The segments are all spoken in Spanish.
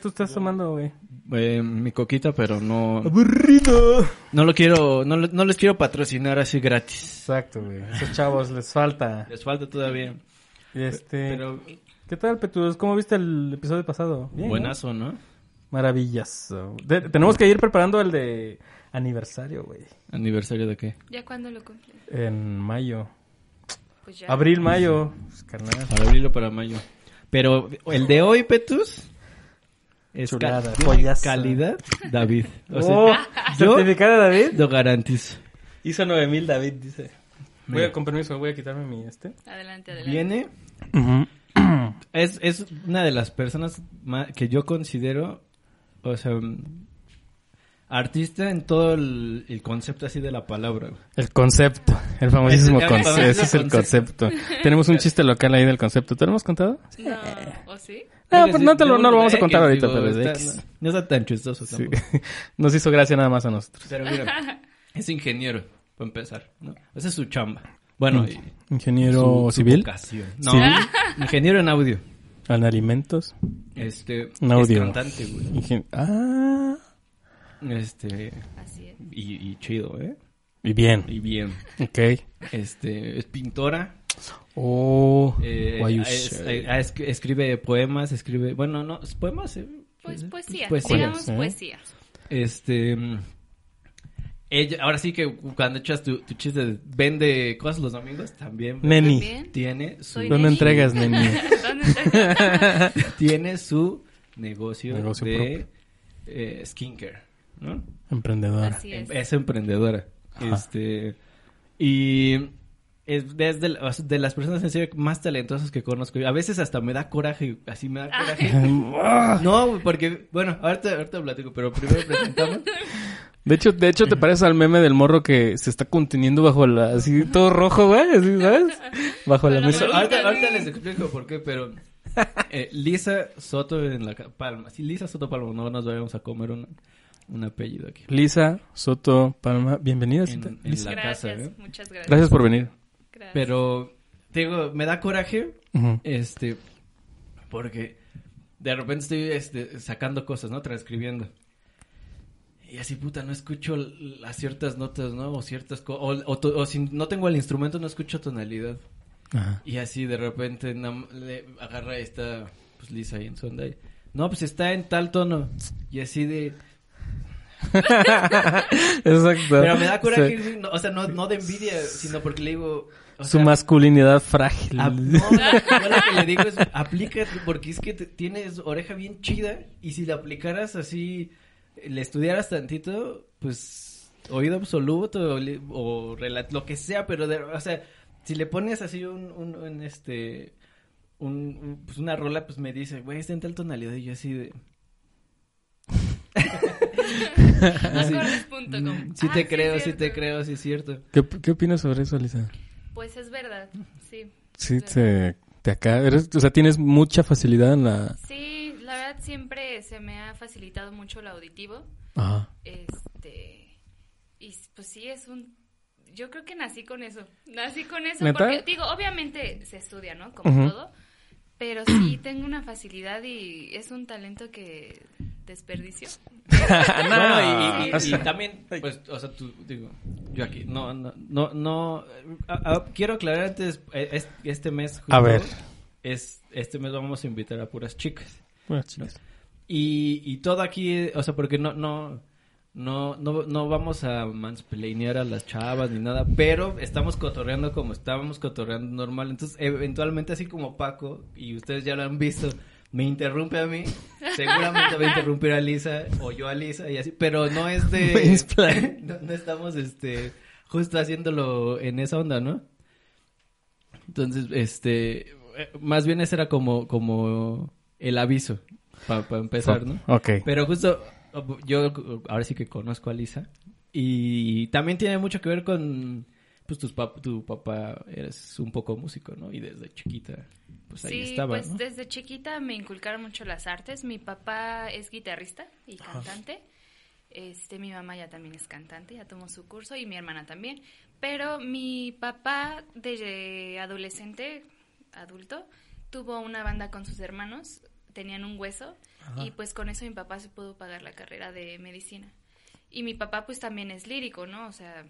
tú estás tomando, güey? Eh, mi coquita, pero no, Aburrido. no lo quiero, no, no les quiero patrocinar así gratis. Exacto, güey. Esos chavos les falta. Les falta todavía. Este, Pero ¿qué tal, Petus? ¿Cómo viste el episodio pasado? Bien, ¿no? buenazo, ¿no? Maravillas. De- tenemos que ir preparando el de aniversario, güey. ¿Aniversario de qué? ¿Ya cuándo lo cumple? En mayo. Pues ya. Abril, mayo. Pues, carnal. Para abrirlo para mayo. Pero el de hoy, Petus, es Chulada, ca- calidad David. O sea, Oh, yo ¿Certificado David? lo garantizo. Hizo 9000 David, dice. Voy a, con permiso, voy a quitarme mi este. Adelante, adelante. Viene, es, es una de las personas ma- que yo considero, o sea, mm, artista en todo el, el concepto así de la palabra. El concepto, el famosísimo concepto. Ese es el concepto. Tenemos un chiste local ahí del concepto. ¿Te lo hemos contado? No, ¿o sí? No, que pues no te lo, no lo vamos a X, contar ahorita, digo, pero es de está- X. no, no está tan chistoso Sí. Nos hizo gracia nada más a nosotros. Pero mira, es ingeniero, para empezar, ¿no? Esa es su chamba. Bueno, y Ingeniero su- civil. No, ¿Civil? ingeniero en audio. en alimentos. Este, En audio. es cantante, güey. Ingen- ah, Este, Así es. y, y chido, ¿eh? y bien. Y bien. Ok. Este, es pintora. Oh, eh, why you es- say? eh, es- escribe poemas, escribe, bueno, no, es poemas, eh, Pues poesía, Poesía, digamos ¿eh? poesía. Este, mm, ella, ahora sí que cuando echas tu, tu chiste de vende cosas los domingos, también Neni, tiene su, Soy ¿dónde Neni. entregas, neni? Tiene su negocio, Negocio de eh, skincare, ¿no? Emprendedora. Así es. Es emprendedora. Ajá. Este, y es desde la- de las personas en serio más talentosas que conozco. A veces hasta me da coraje, así me da coraje. Ah. No, güey, porque, bueno, ahorita, ahorita platico, pero primero presentamos. De hecho, de hecho te pareces al meme del morro que se está conteniendo bajo la, así todo rojo, güey, así, ¿sabes? Bajo la mesa. ahorita, ahorita les explico por qué, pero eh, Lisa Soto en la Palma. Sí, Lisa Soto Palma, no nos vayamos a comer un, un apellido aquí. Lisa Soto Palma, bienvenida. En, la casa, Gracias, ¿eh? muchas gracias. Gracias por venir. Gracias. Pero, te digo, me da coraje. Este, porque de repente estoy este, sacando cosas, ¿no? Transcribiendo. Y así, puta, no escucho las ciertas notas, ¿no? O ciertas cosas. O, o to- o si no tengo el instrumento, no escucho tonalidad. Ajá. Y así de repente le agarra esta, pues Lisa ahí en su onda. y, No, pues está en tal tono. Y así de. Exacto. Pero me da coraje, Sí. no, o sea, no, no de envidia, sino porque le digo. O Su sea, masculinidad frágil. Ah, no, yo lo que le digo es, aplícate, porque es que te- tienes oreja bien chida, y si la aplicaras así, le estudiaras tantito, pues, oído absoluto, o, lo que sea, pero, de- o sea, si le pones así un, un, un, este, un, un- pues una rola, pues me dice, güey, está en tal tonalidad, y yo así de... Acordes punto com. "Mm, Sí Ah, te sí, creo, sí te creo, sí es cierto. ¿Qué, ¿Qué opinas sobre eso, Lisa? Pues es verdad, sí. Sí, verdad. te, te acá, eres, o sea, tienes mucha facilidad en la... Sí, la verdad siempre se me ha facilitado mucho el auditivo. Ajá. Este. Y pues sí, es un. Yo creo que nací con eso. Nací con eso. ¿Neta? Porque, digo, obviamente se estudia, ¿no? Como todo. Pero sí tengo una facilidad y es un talento que desperdicio. Bueno, y, y- o y sea, también, pues, o sea, tú, digo, yo aquí, no, no, no, no, a- a- quiero aclarar antes, eh, es- este mes, justo, A ver. es, este mes vamos a invitar a puras chicas, Bueno, chicas. y, y todo aquí, o sea, porque no, no, no, no, no vamos a mansplainear a las chavas ni nada, pero estamos cotorreando como estábamos cotorreando normal, entonces, eventualmente, así como Paco, y ustedes ya lo han visto, me interrumpe a mí, seguramente va a interrumpir a Lisa, o yo a Lisa, y así, pero no es de... No, no estamos, este, justo haciéndolo en esa onda, ¿no? Entonces, este, eh, más bien ese era como, como el aviso, para empezar, ¿no? Ok. Pero justo, yo ahora sí que conozco a Lisa, y también tiene mucho que ver con, pues, tus pap- tu papá eres un poco músico, ¿no? Y desde chiquita, pues ahí sí, estaba, pues ¿no? desde chiquita me inculcaron mucho las artes. Mi papá es guitarrista y cantante. Este, mi mamá ya también es cantante, ya tomó su curso y mi hermana también. Pero mi papá desde adolescente, adulto, tuvo una banda con sus hermanos, tenían un hueso Y pues con eso mi papá se pudo pagar la carrera de medicina. Y mi papá pues también es lírico, ¿no? O sea,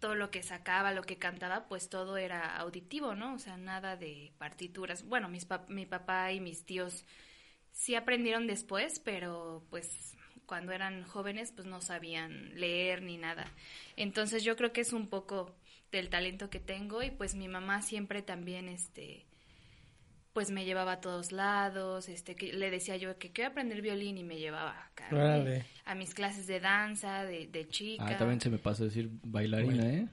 todo lo que sacaba, lo que cantaba, pues todo era auditivo, ¿no? O sea, nada de partituras. Bueno, mis pap- mi papá y mis tíos sí aprendieron después, pero pues cuando eran jóvenes pues no sabían leer ni nada. Entonces yo creo que es un poco del talento que tengo y pues mi mamá siempre también este pues me llevaba a todos lados, este que le decía yo que quiero aprender violín y me llevaba a mis clases de danza, de, de chica. Ah, también se me pasó decir bailarina, ¿eh?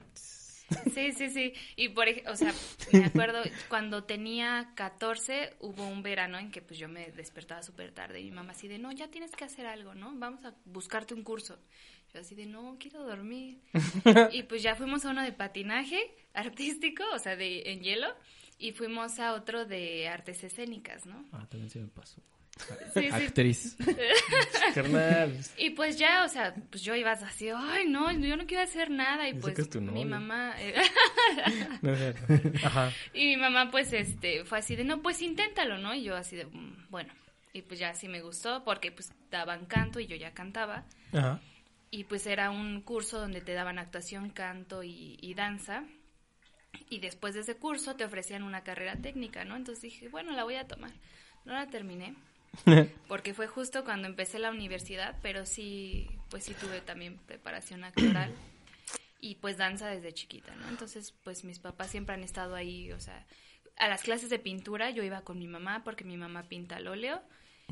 Sí, sí, sí. Y por o sea, me acuerdo cuando tenía 14 hubo un verano en que pues yo me despertaba súper tarde y mi mamá así de, "No, ya tienes que hacer algo, ¿no? Vamos a buscarte un curso." Yo así de, "No, quiero dormir." y pues ya fuimos a uno de patinaje artístico, o sea, de en hielo, y fuimos a otro de artes escénicas, ¿no? Ah, también se me pasó. Sí, sí. Actriz. Carnal. Y pues ya, o sea, pues yo iba así, "Ay, no, yo no quiero hacer nada." Y Dice pues que es tu mi mamá eh. Ajá. Y mi mamá, pues, este, fue así de, no, pues inténtalo, ¿no? Y yo así de, "Mm, bueno. Y pues ya sí me gustó porque, pues, daban canto y yo ya cantaba. Ajá. Y pues era un curso donde te daban actuación, canto y, y danza. Y después de ese curso te ofrecían una carrera técnica, ¿no? Entonces dije, bueno, la voy a tomar. No la terminé porque fue justo cuando empecé la universidad, pero sí, pues sí tuve también preparación actoral y pues danza desde chiquita, ¿no? Entonces, pues mis papás siempre han estado ahí, o sea, a las clases de pintura yo iba con mi mamá porque mi mamá pinta al óleo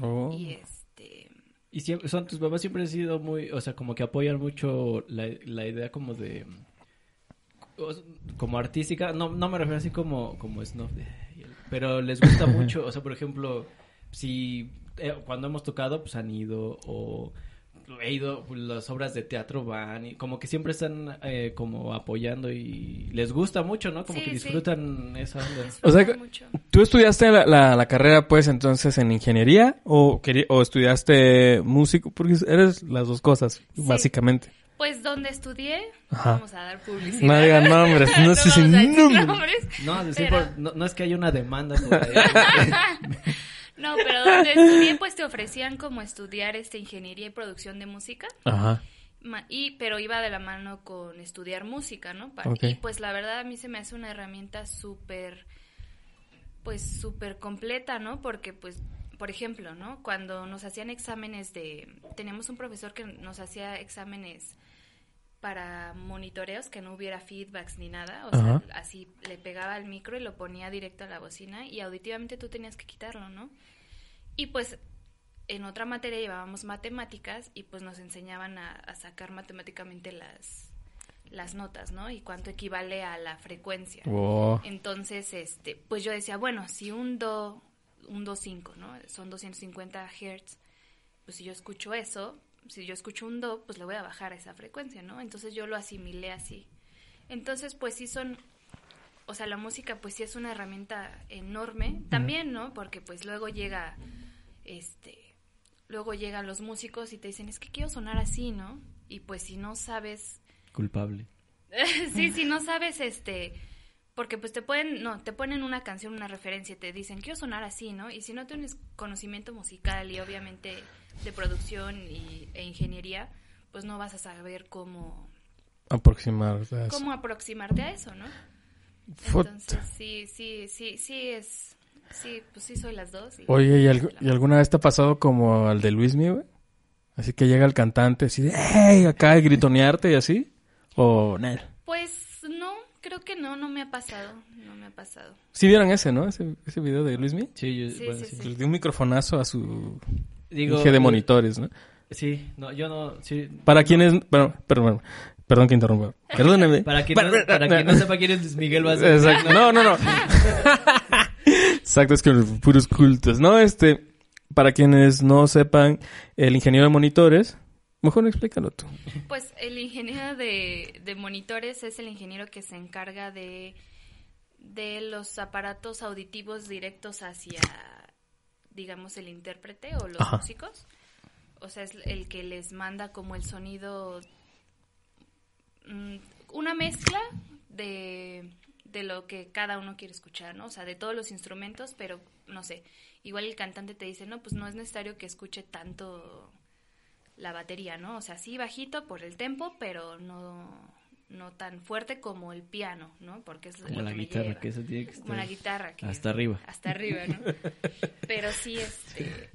Oh. y este Y siempre, son tus papás siempre han sido muy, o sea, como que apoyan mucho la, la idea como de, como artística, no, no me refiero así como, como snob, de- pero les gusta mucho, o sea, por ejemplo, si eh, cuando hemos tocado, pues han ido, o he ido, pues, las obras de teatro van, y como que siempre están eh, como apoyando y les gusta mucho, ¿no? Como Sí, que sí. disfrutan esa onda. O sea mucho. ¿Tú estudiaste la, la, la carrera, pues, entonces en ingeniería o, o estudiaste músico? Porque eres las dos cosas, básicamente. Pues donde estudié, Ajá. vamos a dar publicidad. No digan nombres, no sé si a decir nombres. nombres. No, decir Pero- por- no, no es que haya una demanda por ahí. No, pero donde estudié pues te ofrecían como estudiar este ingeniería y producción de música. Ajá. Ma- Y, pero iba de la mano con estudiar música, ¿no? Y pues la verdad a mí se me hace una herramienta súper, pues súper completa, ¿no? Porque pues, por ejemplo, ¿no? Cuando nos hacían exámenes de, teníamos un profesor que nos hacía exámenes para monitoreos, que no hubiera feedbacks ni nada, o Ajá. sea, así le pegaba al micro y lo ponía directo a la bocina y auditivamente tú tenías que quitarlo, ¿no? Y pues en otra materia llevábamos matemáticas y pues nos enseñaban a, a sacar matemáticamente las, las notas, ¿no? Y cuánto equivale a la frecuencia. Wow. Entonces, este, pues yo decía, bueno, si un do, un do 5, ¿no? Son 250 hertz, pues si yo escucho eso, si yo escucho un do, pues le voy a bajar a esa frecuencia, ¿no? Entonces yo lo asimilé así. Entonces, pues sí son, o sea, la música pues sí es una herramienta enorme, también, ¿no? Porque pues luego llega, este, luego llegan los músicos y te dicen, es que quiero sonar así, ¿no? Y pues si no sabes Culpable. sí, si no sabes, este, porque pues te pueden, no, te ponen una canción, una referencia y te dicen, quiero sonar así, ¿no? Y si no tienes conocimiento musical y obviamente de producción y, e ingeniería, pues no vas a saber cómo, Aproximar. o sea, es- cómo aproximarte a eso, ¿no? Entonces, sí, sí, sí, sí es, sí, pues sí soy las dos. y- Oye, ¿y, y alguna vez te ha pasado como al de Luis güey? Así que llega el cantante así de, ¡hey! Acá, y gritonearte y así. O, no. Pues creo que no, no me ha pasado, no me ha pasado. Sí vieron ese, ¿no? Ese, ese video de Luis Sí, yo, Sí, bueno, sí, sí. sí. Le dio un microfonazo a su Digo, de eh, monitores, ¿no? Sí, no, yo no, sí. Para quienes, bueno, perdón, perdón que interrumpa. Perdóneme. Para quien, no, para quien no sepa quién es Luis Miguel Vázquez. Exacto. No, no, no. Exacto, es que puros cultos. No, este, para quienes no sepan, el ingeniero de monitores, mejor explícalo tú. Pues el ingeniero de, de monitores es el ingeniero que se encarga de, de los aparatos auditivos directos hacia, digamos, el intérprete o los Ajá. músicos. O sea, es el que les manda como el sonido, mm, una mezcla de, de lo que cada uno quiere escuchar, ¿no? O sea, de todos los instrumentos, pero no sé, igual el cantante te dice, no, pues no es necesario que escuche tanto la batería, ¿no? O sea, sí bajito por el tempo, pero no no tan fuerte como el piano, ¿no? Porque es Como lo la que me guitarra, lleva. que eso tiene que Como la guitarra. Que hasta arriba. Hasta arriba, ¿no? Pero sí, este...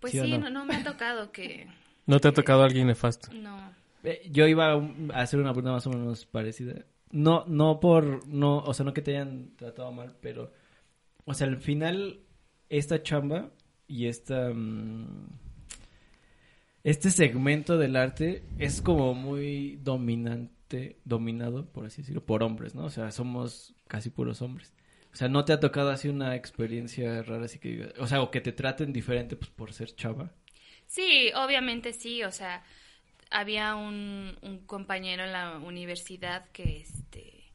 Pues ¿Sí no? no? No, me ha tocado que... ¿No te ha tocado alguien nefasto? No. Eh, Yo iba a hacer una pregunta más o menos parecida. No, no por, no, o sea, no que te hayan tratado mal, pero, o sea, al final, esta chamba y esta, mm, este segmento del arte es como muy dominante, dominado, por así decirlo, por hombres, ¿no? O sea, somos casi puros hombres. O sea, ¿no te ha tocado así una experiencia rara, así que, o sea, o que te traten diferente, pues, por ser chava? Sí, obviamente sí, o sea, había un, compañero en la universidad que, este,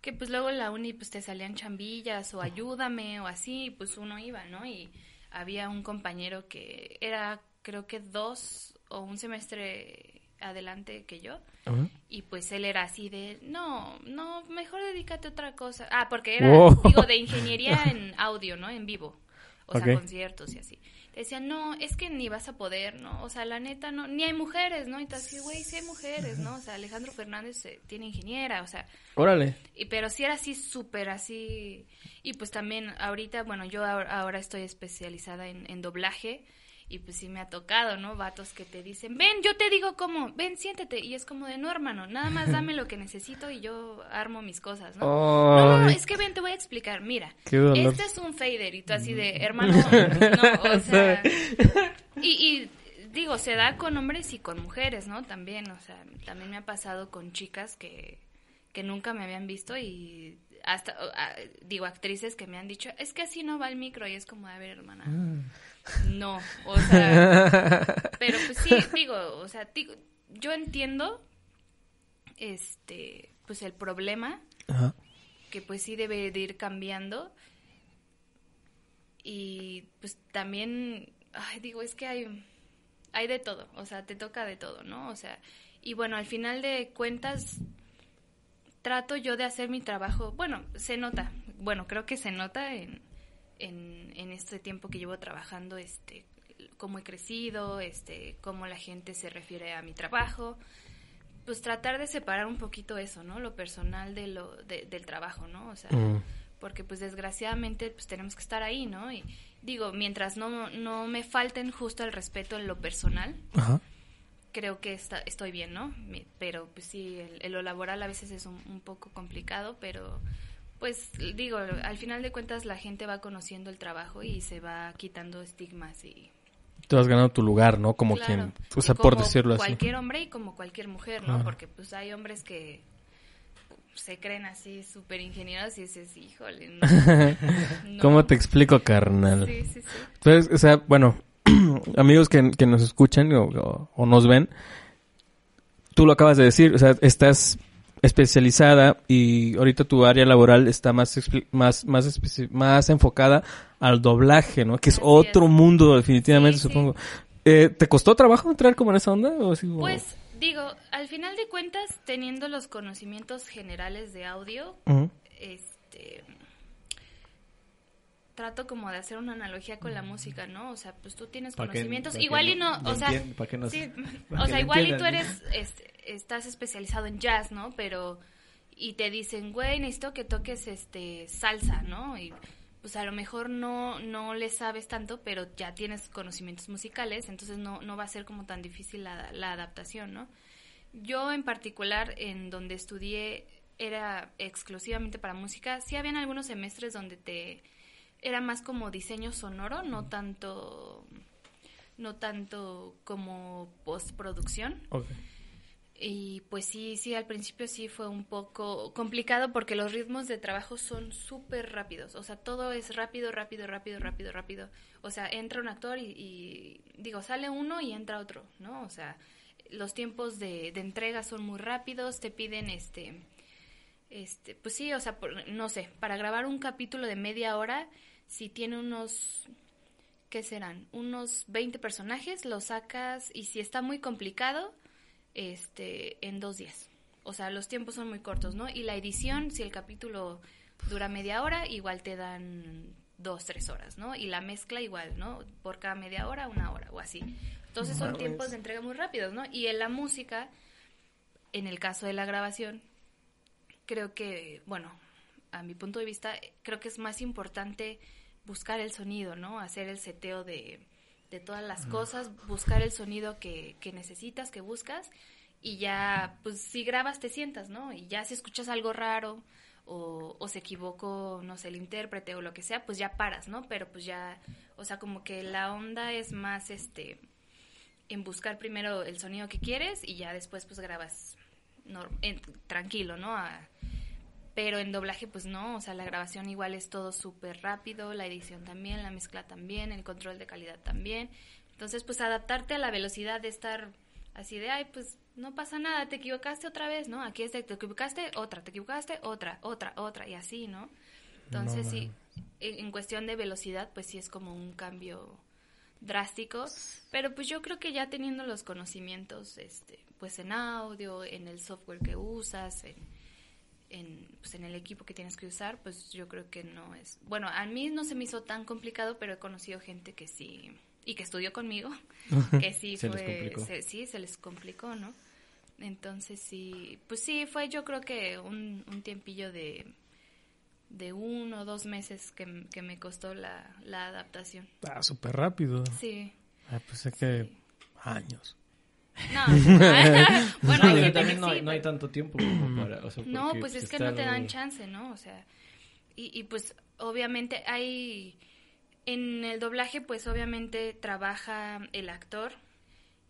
que pues luego en la uni pues te salían chambillas o ayúdame o así, pues uno iba, ¿no? Y había un compañero que era creo que dos o un semestre adelante que yo, y pues él era así de, no, no, mejor dedícate a otra cosa. Ah, porque era, Wow. digo, de ingeniería en audio, ¿no? En vivo. O sea, conciertos y así. Te decían, no, es que ni vas a poder, ¿no? O sea, la neta, no, ni hay mujeres, ¿no? Y te así, güey, sí hay mujeres, ¿no? O sea, Alejandro Fernández eh, tiene ingeniera, o sea, Órale. y, pero sí era así súper así. Y pues también ahorita, bueno, yo ahora, ahora estoy especializada en, en doblaje y pues sí me ha tocado, ¿no? Vatos que te dicen, ven, yo te digo cómo, ven, siéntete. Y es como de, no, hermano, nada más dame lo que necesito y yo armo mis cosas, ¿no? No, no, es que ven, te voy a explicar, mira. Este es un fader y tú así de, hermano, no, o sea... Y, y digo, se da con hombres y con mujeres, ¿no? También, o sea, también me ha pasado con chicas que, que nunca me habían visto y hasta, ah, digo, actrices que me han dicho, es que así no va el micro y es como, a ver, hermana, no, o sea, pero pues sí, digo, o sea, digo, yo entiendo, este, pues el problema, Ajá. que pues sí debe de ir cambiando. Y pues también, ay, digo, es que hay, hay de todo, o sea, te toca de todo, ¿no? O sea, y bueno, al final de cuentas, trato yo de hacer mi trabajo, bueno, se nota, bueno, creo que se nota en, en, en este tiempo que llevo trabajando, este, cómo he crecido, este, cómo la gente se refiere a mi trabajo, pues tratar de separar un poquito eso, ¿no? Lo personal de lo, de- del trabajo, ¿no? O sea, Mm. porque pues desgraciadamente pues tenemos que estar ahí, ¿no? Y digo, mientras no, no me falten justo el respeto en lo personal, Ajá. Creo que está, estoy bien, ¿no? Pero pues sí, el, lo laboral a veces es un, un poco complicado, pero pues digo, al final de cuentas la gente va conociendo el trabajo y se va quitando estigmas y... Tú has ganado tu lugar, ¿no? Como Claro. quien, o sea, por decirlo así. Cualquier hombre y como cualquier mujer, ¿no? Porque pues hay hombres que se creen así súper ingenieros y dices, híjole, no. no". ¿Cómo te explico, carnal? Sí, sí, sí. Entonces, o sea, bueno, amigos que, que nos escuchan o, o- o nos ven, tú lo acabas de decir, o sea, estás especializada y ahorita tu área laboral está más más más más enfocada al doblaje, ¿no? Que es Así otro es. mundo definitivamente, Sí, sí. supongo. Eh, ¿Te costó trabajo entrar como en esa onda? O así como- Pues digo, al final de cuentas, teniendo los conocimientos generales de audio, este trato como de hacer una analogía con la música, ¿no? O sea, pues tú tienes que- conocimientos, que igual y no- no, o sea, entien- pa' que no- sí, o sea, igual y tú eres, es- estás especializado en jazz, ¿no? Pero, y te dicen, güey, necesito que toques, este, salsa, ¿no? Y, pues a lo mejor no, no le sabes tanto, pero ya tienes conocimientos musicales, entonces no, no va a ser como tan difícil la, la adaptación, ¿no? Yo en particular, en donde estudié, era exclusivamente para música. Sí habían algunos semestres donde te era más como diseño sonoro, no tanto no tanto como postproducción. Y pues sí, sí, al principio sí fue un poco complicado porque los ritmos de trabajo son súper rápidos. O sea, todo es rápido, rápido, rápido, rápido, rápido. O sea, entra un actor y, y, digo, sale uno y entra otro, ¿no? O sea, los tiempos de, de entrega son muy rápidos, te piden este, este, pues sí, o sea, por- no sé, para grabar un capítulo de media hora, si tiene unos, ¿qué serán? Unos 20 personajes, los sacas y si está muy complicado, este, en dos días. o sea, los tiempos son muy cortos, ¿no? Y la edición, si el capítulo dura media hora, igual te dan dos, tres horas, ¿no? Y la mezcla igual, ¿no? Por cada media hora, una hora o así. Entonces son Mames. tiempos de entrega muy rápidos, ¿no? Y en la música, en el caso de la grabación, creo que, bueno, a mi punto de vista, creo que es más importante buscar el sonido, ¿no? Hacer el seteo de, de todas las cosas, buscar el sonido que, que necesitas, que buscas, y ya, pues si grabas te sientas, ¿no? Y ya si escuchas algo raro o, o se equivocó, no sé, el intérprete o lo que sea, pues ya paras, ¿no? Pero pues ya, o sea, como que la onda es más, este, en buscar primero el sonido que quieres y ya después pues grabas en- tranquilo, ¿no? A- pero en doblaje pues no, o sea, la grabación igual es todo súper rápido, la edición también, la mezcla también, el control de calidad también. Entonces pues adaptarte a la velocidad de estar así de, ay, pues no pasa nada, te equivocaste otra vez, ¿no? Aquí es de, te equivocaste, otra, te equivocaste, otra, otra, otra, y así, ¿no? Entonces No sí, en, en cuestión de velocidad pues sí es como un cambio drástico, pero pues yo creo que ya teniendo los conocimientos, este, pues en audio, en el software que usas, en, en, pues en el equipo que tienes que usar, pues yo creo que no es, bueno, a mí no se me hizo tan complicado, pero he conocido gente que sí, y que estudió conmigo, que sí Se fue, se- sí, se les complicó, ¿no? Entonces sí, pues sí, fue yo creo que un, un tiempillo de, de uno o dos meses que, que me costó la, la adaptación. Ah, súper rápido. Sí. Ah, pues es que años. No, bueno, No, hay gente también que no, sí, hay, no hay tanto tiempo como para... o sea, No, pues es que no te dan chance, ¿no? O sea, y, y pues obviamente hay, en el doblaje pues obviamente trabaja el actor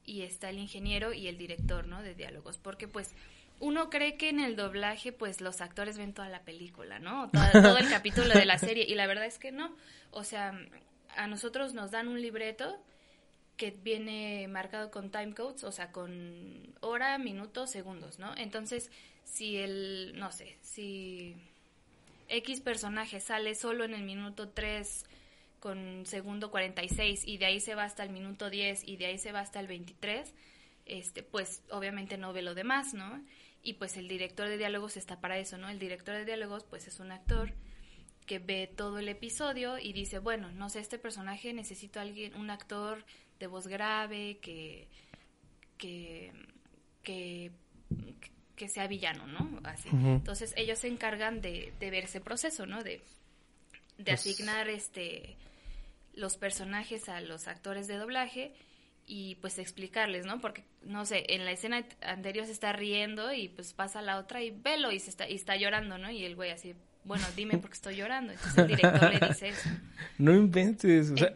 y está el ingeniero y el director, ¿no? De diálogos, porque pues uno cree que en el doblaje pues los actores ven toda la película, ¿no? Todo, todo el capítulo de la serie y la verdad es que no. O sea, a nosotros nos dan un libreto que viene marcado con time codes, o sea, con hora, minutos, segundos, ¿no? Entonces, si el, no sé, si X personaje sale solo en el minuto 3 con segundo 46 y de ahí se va hasta el minuto 10 y de ahí se va hasta el 23, este, pues obviamente no ve lo demás, ¿no? Y pues el director de diálogos está para eso, ¿no? El director de diálogos pues es un actor que ve todo el episodio y dice, bueno, no sé, este personaje necesito alguien, un actor de voz grave que que que, que sea villano, ¿no? Así. Entonces ellos se encargan de, de ver ese proceso, ¿no? De, de Pues- asignar este los personajes a los actores de doblaje y pues explicarles, ¿no? Porque, no sé, en la escena anterior se está riendo y pues pasa la otra y velo y, se está, y está llorando, ¿no? Y el güey así, bueno, dime por qué estoy llorando. Entonces el director le dice eso. No inventes. O sea,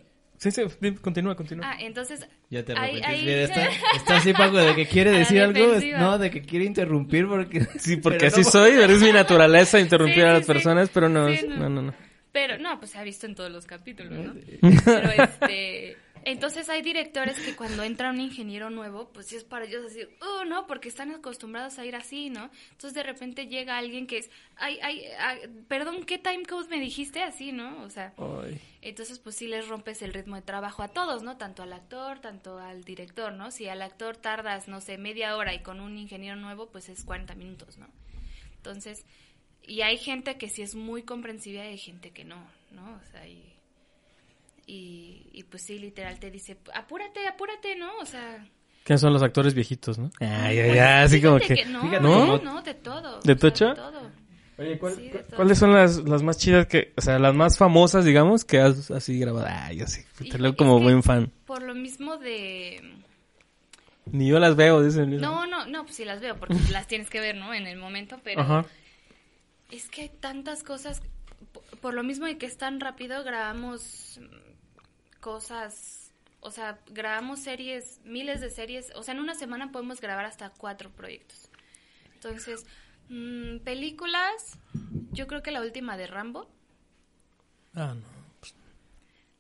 sí, sí, continúa, continúa. Ah, entonces... Ya te ahí- arrepentiste. ahí- Mira, está, está así, Paco, de que quiere decir algo. No, de que quiere interrumpir porque... sí, porque pero así no. soy, es mi naturaleza interrumpir Sí, a las sí. personas, pero no, Sí, es- no. no, no, no. Pero no, pues se ha visto en todos los capítulos, ¿no? Pero este, entonces hay directores que cuando entra un ingeniero nuevo, pues sí es para ellos así, oh, no, porque están acostumbrados a ir así, ¿no? Entonces de repente llega alguien que es, ay, ay, ay, perdón, ¿qué time code me dijiste así, no? O sea, Ay. entonces pues sí les rompes el ritmo de trabajo a todos, ¿no? Tanto al actor, tanto al director, ¿no? Si al actor tardas, no sé, media hora y con un ingeniero nuevo, pues es 40 minutos, ¿no? Entonces, y hay gente que sí es muy comprensiva y hay gente que no, ¿no? O sea, y, y, y pues sí, literal te dice, apúrate, apúrate, ¿no? O sea... ¿Quiénes son los actores viejitos, no? Ay, ay, ay, así como fíjate que... no, no, no, de todo. ¿De sea, tocho? todo. Oye, ¿cuál- Sí, de. ¿cuáles son las, las más chidas que, o sea, las más famosas, digamos, que has así grabado? Ay, yo sí, te leo como que buen fan. Por lo mismo de... Ni yo las veo, dicen. No, no, no, pues sí las veo porque las tienes que ver, ¿no? En el momento, pero... Ajá. Es que hay tantas cosas, por, por lo mismo de que es tan rápido, grabamos cosas, o sea, grabamos series, miles de series, o sea, en una semana podemos grabar hasta cuatro proyectos. Entonces, mm, películas, yo creo que la última de Rambo, Ah, no.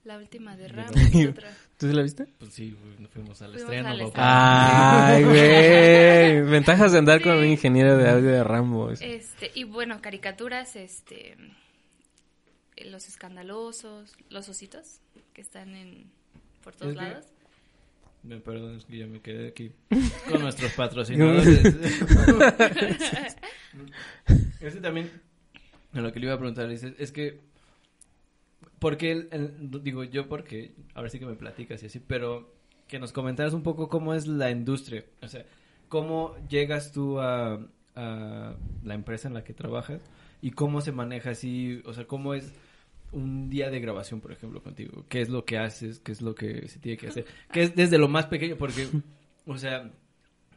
la última de Rambo. ¿Tú sí la viste? Pues sí, nos fuimos al Fuimos estreno, al papá. Ay, güey. Ventajas de andar con un ingeniero de audio de Rambo. eso. Este, y bueno, caricaturas, este, los escandalosos, los ositos, que están en, por todos lados. Me perdonen, es que ya me quedé aquí con nuestros patrocinadores. Este también, lo que le iba a preguntar, es, es que, porque, el, el- digo yo porque, ahora sí que me platicas y así, pero que nos comentaras un poco cómo es la industria, o sea, cómo llegas tú a, a la empresa en la que trabajas y cómo se maneja así, o sea, cómo es un día de grabación, por ejemplo, contigo, qué es lo que haces, qué es lo que se tiene que hacer, qué es desde lo más pequeño, porque, o sea,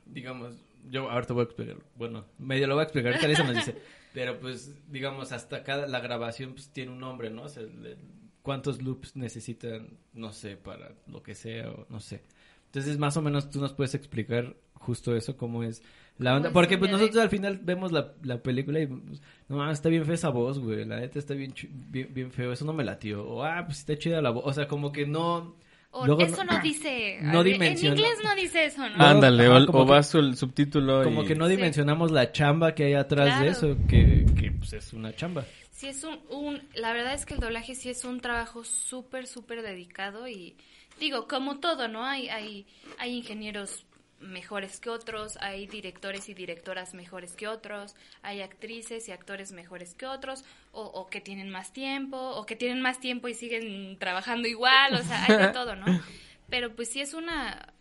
digamos, yo ahora te voy a explicar, bueno, medio lo voy a explicar, ahorita Lisa nos dice, pero pues, digamos, hasta cada, la grabación pues tiene un nombre, ¿no? O sea, le- cuántos loops necesitan, no sé, para lo que sea, o no sé. Entonces, más o menos tú nos puedes explicar justo eso, cómo es la ¿Cómo onda. Porque pues nosotros al final vemos la, la película y, pues, no mames, está bien fea esa voz, güey, la neta está bien, bien, bien feo, eso no me latió. O, ah, pues está chida la voz, o sea, como que no... O luego eso no dice. no dimensiona. En inglés no dice eso, ¿no? Ándale, o, o el subtítulo Como y... que no Sí. dimensionamos la chamba que hay atrás de eso, que, que pues es una chamba. Sí, es un, un- la verdad es que el doblaje sí es un trabajo súper, súper dedicado y digo, como todo, ¿no? Hay, hay, hay ingenieros mejores que otros, hay directores y directoras mejores que otros, hay actrices y actores mejores que otros, o, o que tienen más tiempo, o que tienen más tiempo y siguen trabajando igual, o sea, hay de todo, ¿no? Pero pues sí es una,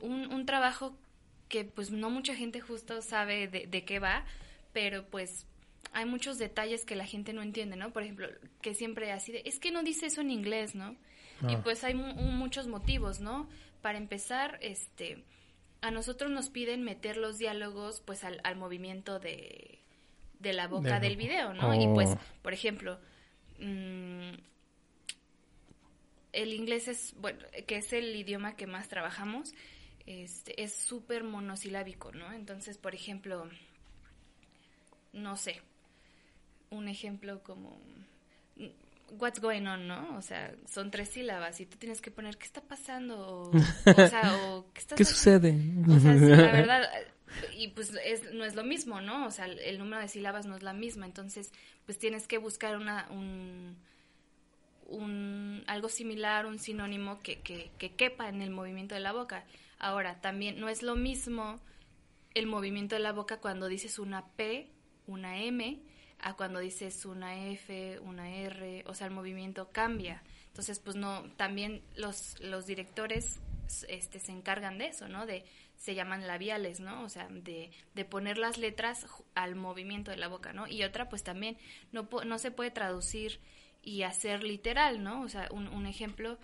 un, un trabajo que pues no mucha gente justo sabe de, de qué va, pero pues hay muchos detalles que la gente no entiende, ¿no? Por ejemplo, que siempre así de, es que no dice eso en inglés, ¿no? Y Ah. pues hay mu- mu- muchos motivos, ¿no? Para empezar, este, a nosotros nos piden meter los diálogos pues al, al movimiento de, de la boca De- del video, ¿no? Y pues, Oh. por ejemplo, mm, el inglés es, bueno, que es el idioma que más trabajamos, este, es súper monosilábico, ¿no? Entonces, por ejemplo, no sé, un ejemplo como what's going on, ¿no? O sea, son tres sílabas y tú tienes que poner qué está pasando o, o sea, o qué, estás ¿Qué sucede? O sea, sí, la verdad, y pues es, no es lo mismo, ¿no? O sea, el, el número de sílabas no es la misma, entonces pues tienes que buscar una, un, un, algo similar, un sinónimo que, que, que quepa en el movimiento de la boca. Ahora, también no es lo mismo el movimiento de la boca cuando dices una P, una M, a cuando dices una F, una R, o sea, el movimiento cambia. Entonces, pues no, también los, los directores este, se encargan de eso, ¿no? De, se llaman labiales, ¿no? O sea, de, de poner las letras al movimiento de la boca, ¿no? Y otra, pues también, no, no se puede traducir y hacer literal, ¿no? O sea, un, un ejemplo,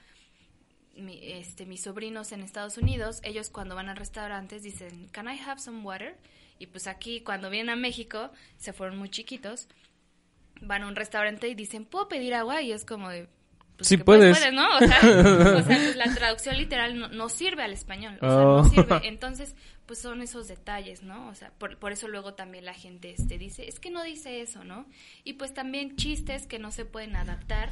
mi- este, mis sobrinos en Estados Unidos, ellos cuando van a restaurantes dicen, can I have some water? Y pues aquí, cuando vienen a México, se fueron muy chiquitos, van a un restaurante y dicen, ¿puedo pedir agua? Y es como de... Pues Sí puedes, puedes. ¿no? O sea, o sea, pues la traducción literal no, no sirve al español, o sea, Oh. no sirve. Entonces, pues son esos detalles, ¿no? O sea, por, por eso luego también la gente este, dice, es que no dice eso, ¿no? Y pues también chistes que no se pueden adaptar,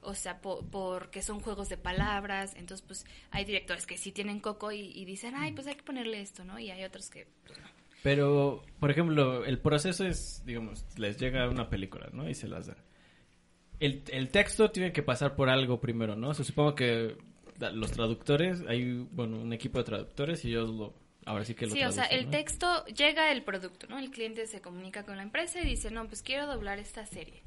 o sea, po- porque son juegos de palabras, entonces pues hay directores que sí tienen coco y, y dicen, ay, pues hay que ponerle esto, ¿no? Y hay otros que, pues no. Pero, por ejemplo, el proceso es, digamos, les llega una película, ¿no? Y se las dan. El, el texto tiene que pasar por algo primero, ¿no? O sea, supongo que los traductores, hay, bueno, un equipo de traductores y ellos lo, ahora sí que lo Sí, o sea, traducen, el ¿no? texto llega el producto, ¿no? El cliente se comunica con la empresa y dice, no, pues quiero doblar esta serie.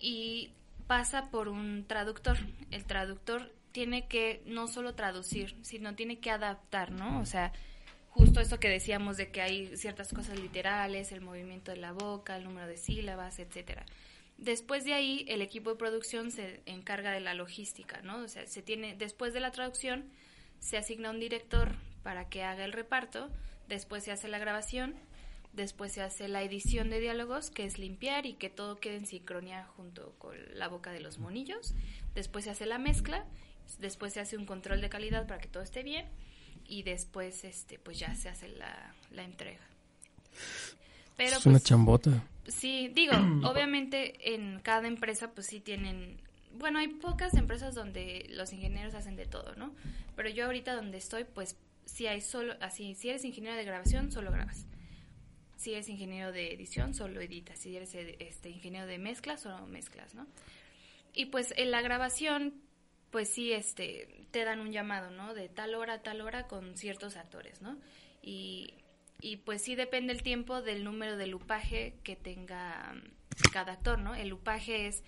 Y pasa por un traductor. El traductor tiene que no solo traducir, sino tiene que adaptar, ¿no? O sea, justo eso que decíamos de que hay ciertas cosas literales, el movimiento de la boca, el número de sílabas, etcétera. Después de ahí, el equipo de producción se encarga de la logística, ¿no? O sea, se tiene, después de la traducción, se asigna un director para que haga el reparto, después se hace la grabación, después se hace la edición de diálogos, que es limpiar y que todo quede en sincronía junto con la boca de los monillos, después se hace la mezcla, después se hace un control de calidad para que todo esté bien y después este pues ya se hace la, la entrega. Pero es una pues, chambota. Sí, digo, obviamente en cada empresa pues sí tienen, bueno, hay pocas empresas donde los ingenieros hacen de todo, ¿no? Pero yo ahorita donde estoy pues si hay solo, así, si eres ingeniero de grabación, solo grabas. Si eres ingeniero de edición, solo editas. Si eres este ingeniero de mezcla, solo mezclas, ¿no? Y pues en la grabación pues sí, este, te dan un llamado, ¿no? De tal hora a tal hora con ciertos actores, ¿no? Y, y pues sí depende el tiempo del número de lupaje que tenga mm, cada actor, ¿no? El lupaje es,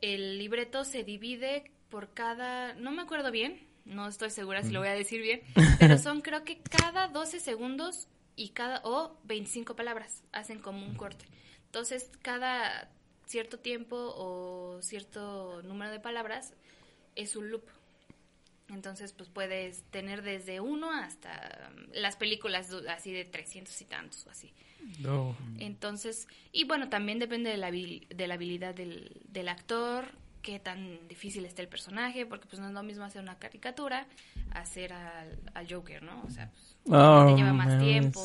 el libreto se divide por cada, no me acuerdo bien, no estoy segura si lo voy a decir bien, pero son creo que cada 12 segundos y cada, o 25 palabras, hacen como un corte. Entonces, cada cierto tiempo o cierto número de palabras es un loop. Entonces, pues puedes tener desde uno hasta mm, las películas así de 300 y tantos o así. No. Entonces, y bueno, también depende de la, de la habilidad del, del actor, qué tan difícil está el personaje, porque pues no es lo mismo hacer una caricatura, hacer al, al Joker, ¿no? O sea, pues, Oh, te lleva más tiempo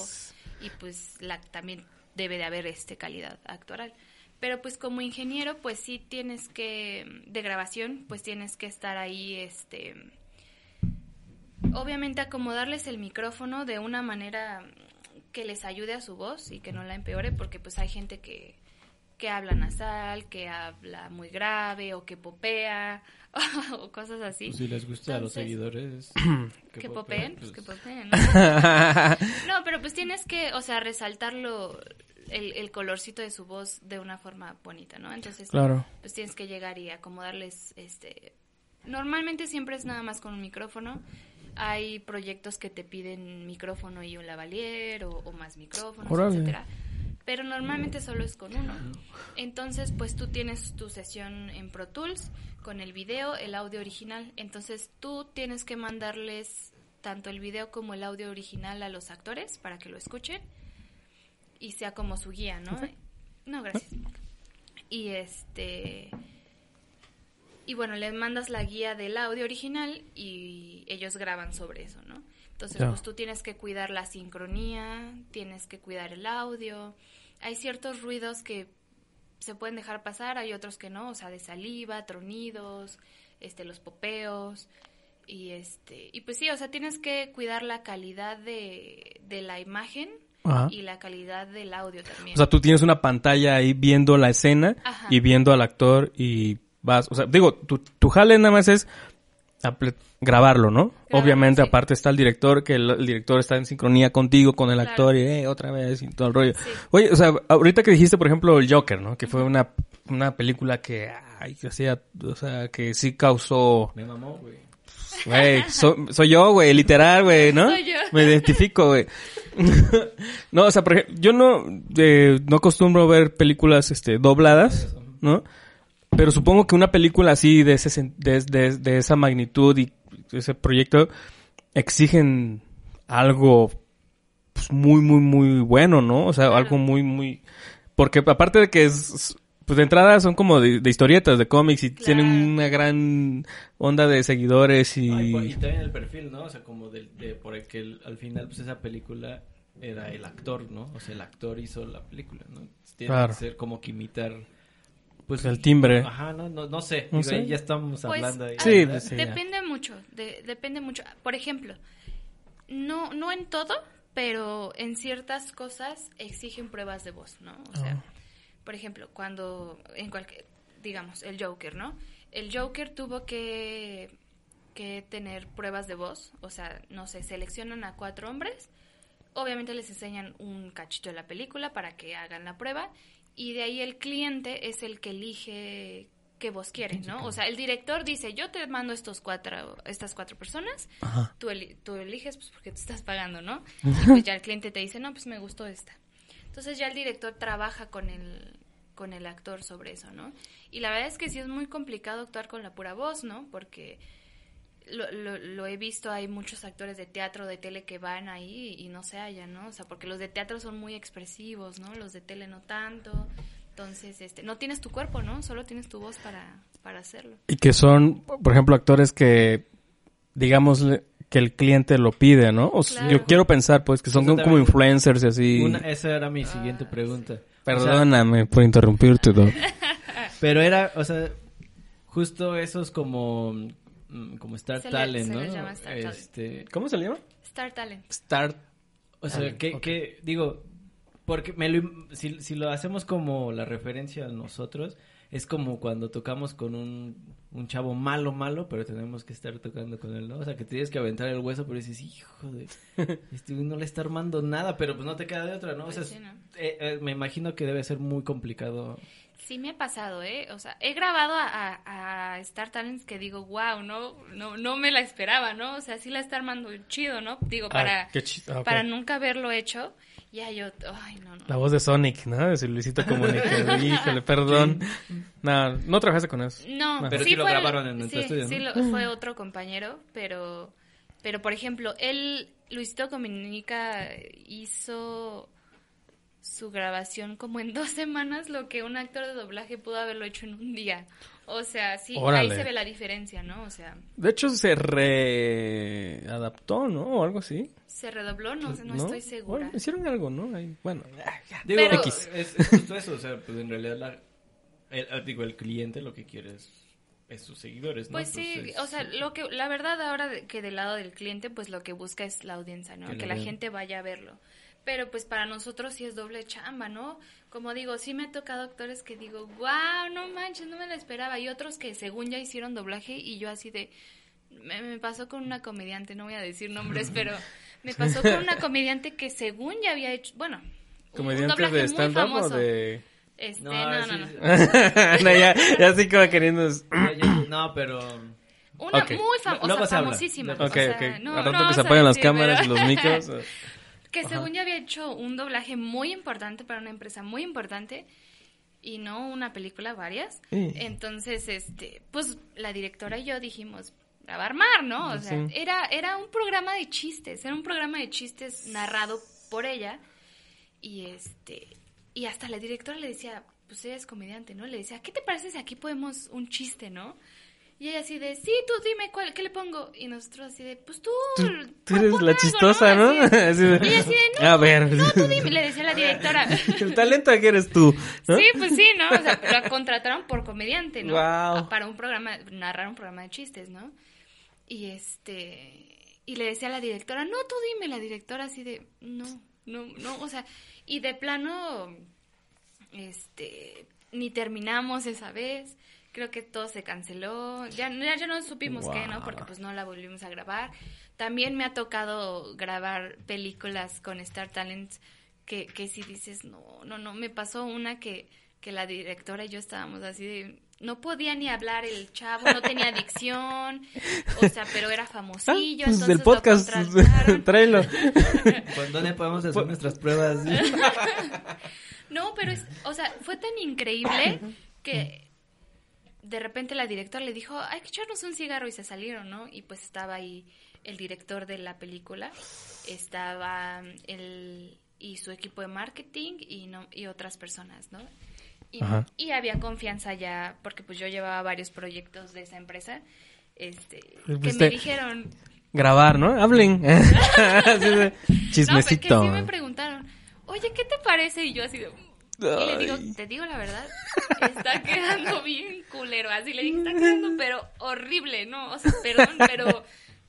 y pues la, también debe de haber este calidad actoral. Pero pues como ingeniero, pues sí tienes que, de grabación, pues tienes que estar ahí, este, obviamente acomodarles el micrófono de una manera que les ayude a su voz y que no la empeore, porque pues hay gente que, que habla nasal, que habla muy grave o que popea o cosas así. Pues si les gusta a los seguidores. Que popeen, pues que popeen. ¿no? No, pero pues tienes que, o sea, resaltarlo, el, el colorcito de su voz de una forma bonita, ¿no? Entonces, Claro. pues tienes que llegar y acomodarles, este... Normalmente siempre es nada más con un micrófono. Hay proyectos que te piden micrófono y un lavalier o, o más micrófonos, Órale. etcétera. Pero normalmente solo es con uno. Entonces, pues tú tienes tu sesión en Pro Tools con el video, el audio original. Entonces, tú tienes que mandarles tanto el video como el audio original a los actores para que lo escuchen y sea como su guía, ¿no? No, gracias. Y este y bueno, les mandas la guía del audio original y ellos graban sobre eso, ¿no? Entonces, pues tú tienes que cuidar la sincronía, tienes que cuidar el audio. Hay ciertos ruidos que se pueden dejar pasar, hay otros que no, o sea, de saliva, tronidos, este los popeos y este y pues sí, o sea, tienes que cuidar la calidad de, de la imagen Ajá. y la calidad del audio también. O sea, tú tienes una pantalla ahí viendo la escena Ajá. y viendo al actor y vas, o sea, digo, tu, tu jale nada más es grabarlo, ¿no? Grabarlo, Obviamente, sí. aparte está el director, que el, el director está en sincronía contigo, con el Claro. actor, y eh, otra vez, y todo el rollo. Sí. Oye, o sea, ahorita que dijiste, por ejemplo, el Joker, ¿no? Que fue una, una película que, ay, que hacía, o sea, que sí causó, Me mamó, güey. Güey, so- soy yo, güey, literal, güey, ¿no? Soy yo. Me identifico, güey. no, o sea, por ejemplo, yo no, eh, no acostumbro ver películas, este, dobladas, ¿no? Pero supongo que una película así de ese, de, de- de esa magnitud y ese proyecto exigen algo pues, muy, muy, muy bueno, ¿no? O sea, Claro. algo muy, muy... Porque aparte de que es... Pues de entrada son como de, de historietas, de cómics y Claro. tienen una gran onda de seguidores y... Y también el perfil, ¿no? O sea, como de, de por el que el- al final, pues esa película era el actor, ¿no? O sea, el actor hizo la película, ¿no? Tiene Claro. que ser como que imitar, pues... El timbre. Ajá, no, no, no sé. No Digo, sé. ahí ya estamos Pues, hablando ahí. Sí, pues, sí. ya. depende mucho, de- depende mucho. Por ejemplo, no, no en todo, pero en ciertas cosas exigen pruebas de voz, ¿no? O sea, Ah. Por ejemplo, cuando en cualquier, digamos, el Joker, ¿no? El Joker tuvo que, que tener pruebas de voz, o sea, no sé, seleccionan a cuatro hombres, obviamente les enseñan un cachito de la película para que hagan la prueba y de ahí el cliente es el que elige qué voz quiere, ¿no? O sea, el director dice, yo te mando estos cuatro, estas cuatro personas, tú, eli- tú eliges pues porque te estás pagando, ¿no? Y pues ya el cliente te dice, no, pues me gustó esta. Entonces ya el director trabaja con el, con el actor sobre eso, ¿no? Y la verdad es que sí es muy complicado actuar con la pura voz, ¿no? Porque lo, lo, lo he visto, hay muchos actores de teatro, de tele que van ahí y no se hallan, ¿no? O sea, porque los de teatro son muy expresivos, ¿no? Los de tele no tanto. Entonces, este, no tienes tu cuerpo, ¿no? Solo tienes tu voz para, para hacerlo. Y que son, por ejemplo, actores que, digamos, que el cliente lo pide, ¿no? O Claro. Yo quiero pensar, pues, que son como influencers y así. Una- esa era mi siguiente pregunta. O sea, Perdóname por interrumpirte, Doc. pero era, o sea, justo esos como, mm, como Star Se le- Talent, se ¿no? les llama Star Talent. este, ¿Cómo se le llama? Star Talent. Start. O sea, Talent, que, que, digo, porque me lo si, si lo hacemos como la referencia a nosotros, es como cuando tocamos con un, un chavo malo, malo, pero tenemos que estar tocando con él, ¿no? O sea, que tienes que aventar el hueso, pero dices, hijo de, este no le está armando nada, pero pues no te queda de otra, ¿no? O sea, Pues es- ¿no? eh, eh, me imagino que debe ser muy complicado. Sí me ha pasado, ¿eh? O sea, he grabado a, a, a Star Talents que digo, wow, no, no, no me la esperaba, ¿no? O sea, sí la está armando chido, ¿no? Digo, para, Ah, qué chido. Ah, para nunca haberlo hecho. Ya yo, ay, no, no. La voz de Sonic, ¿no? De Luisito Comunica. Híjole, perdón. No, no trabajaste con eso. No, Pero sí sí lo fue grabaron en nuestro sí, estudio, ¿no? Sí, lo- fue otro compañero, pero, pero por ejemplo, él, Luisito Comunica, hizo su grabación como en dos semanas, lo que un actor de doblaje pudo haberlo hecho en un día. O sea, sí, Órale. ahí se ve la diferencia, ¿no? O sea, De hecho, se readaptó, ¿no? O algo así. se redobló, no, sé, no, estoy segura. Bueno, hicieron algo, ¿no? Ahí, bueno. Digo, Pero- es, es justo eso, o sea, pues en realidad la, el, ah, digo, el cliente lo que quiere es, es sus seguidores, ¿no? Pues sí, o sea, lo que la verdad ahora de- que del lado del cliente, pues lo que busca es la audiencia, ¿no? Que Que, la gente vaya a verlo. Pero pues para nosotros sí es doble chamba, ¿no? Como digo, sí me ha tocado actores que digo, wow, no manches, no me la esperaba. Y otros que según ya hicieron doblaje y yo así de... Me, me pasó con una comediante, no voy a decir nombres, pero me pasó con una comediante que según ya había hecho, bueno, un- un ¿Comediantes doblaje de muy stand-up o famoso. de...? Este, No, no, no, sí, no. sí. no, ya, ya así como queriendo... No, pero... Una Ok. muy famosa, Luego o se sea, famosísima. Ok, Ok, o sea, ok. no- Al rato no que se a apaguen las cámaras y los micros. Que según yo había hecho un doblaje muy importante para una empresa muy importante y no una película, varias. Sí. Entonces, este, pues la directora y yo dijimos, la va a armar, ¿no? O sea, era, era un programa de chistes, era un programa de chistes narrado por ella y este, y hasta la directora le decía, pues ella es comediante, ¿no? Le decía, ¿qué te parece si aquí podemos un chiste, ¿no? Y ella así de, sí, tú dime, ¿cuál, ¿qué le pongo? Y nosotros así de, pues tú... Tú propon eres la algo, chistosa, ¿no? Así de- Así de- y ella así de, no, A ver. no, tú dime, le decía la directora. El talento aquí eres tú, ¿no? Sí, pues sí, ¿no? O sea, la contrataron por comediante, ¿no? Guau. Para un programa, narrar un programa de chistes, ¿no? Y este, y le decía a la directora, no, tú dime, la directora así de, no, no, no, o sea, y de plano, este, ni terminamos esa vez, creo que todo se canceló, ya, ya, ya no supimos qué, ¿no? Porque pues no la volvimos a grabar. También me ha tocado grabar películas con Star Talents que, que si dices, no, no, no, me pasó una que, que la directora y yo estábamos así de, no podía ni hablar el chavo, no tenía dicción, o sea, pero era Ah, famosillo, pues entonces del lo podcast, contrataron. tráelo. ¿Cuándo le podemos hacer nuestras pruebas? No, pero es, o sea, fue tan increíble que de repente la directora le dijo, hay que echarnos un cigarro y se salieron, ¿no? Y pues estaba ahí el director de la película, estaba el y su equipo de marketing y no y otras personas, ¿no? Y, había confianza ya porque pues yo llevaba varios proyectos de esa empresa, este, Pues que usted- me dijeron, Grabar, ¿no? Hablen. No, pues chismecito. que sí me preguntaron, oye, ¿qué te parece? Y yo así de... Y le digo, te digo la verdad, está quedando bien culero. Así le dije, está quedando, pero horrible, ¿no? O sea, perdón, pero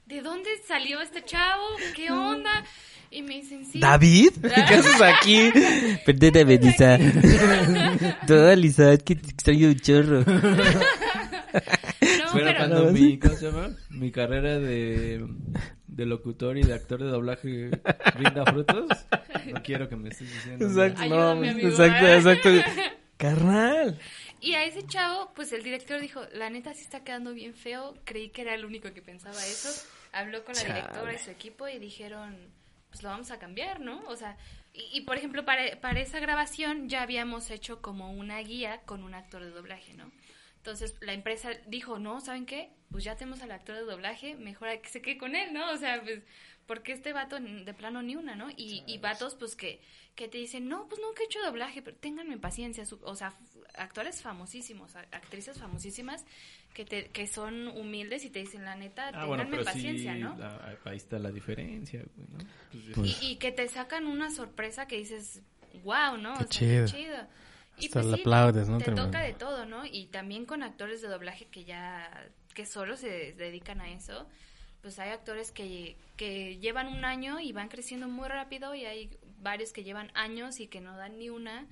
¿de dónde salió este chavo? ¿Qué onda? Y me dicen, sí. ¿David? ¿Qué haces aquí? Perdóname, Lisa. Toda Lisa, es que te extraño un chorro. No, Pero pero, cuando No, mi. ¿cómo se llama? Mi carrera de, de locutor y de actor de doblaje rinda frutos, no quiero que me estés diciendo. Exacto, no. Ayúdame, amigo. Exacto, exacto. Carnal. Y a ese chavo, pues el director dijo, la neta sí está quedando bien feo. Creí que era el único que pensaba eso. Habló con la Chale. directora y su equipo y dijeron, pues lo vamos a cambiar, ¿no? O sea, y, y, por ejemplo, para, para esa grabación ya habíamos hecho como una guía con un actor de doblaje, ¿no? Entonces la empresa dijo, no, ¿saben qué? Pues ya tenemos al actor de doblaje, mejor hay que se quede con él, ¿no? O sea, pues, porque este vato de plano ni una, ¿no? Y, y vatos, pues, que, que te dicen, no, pues nunca he hecho doblaje, pero ténganme paciencia. su- o sea, actores famosísimos, actrices famosísimas, que, te, que son humildes y te dicen, la neta, Ah, ténganme bueno, pero paciencia, sí, ¿no? la- ahí está la diferencia, güey, ¿no? Pues, Pues- Y, y que te sacan una sorpresa que dices, wow, ¿no? Qué o sea, chido. qué chido. Y Hasta pues le sí, aplaudes, ¿no? Te Tremendo. toca de todo, ¿no? Y también con actores de doblaje que ya, que solo se dedican a eso, pues hay actores que, que llevan un año y van creciendo muy rápido y hay varios que llevan años y que no dan ni una.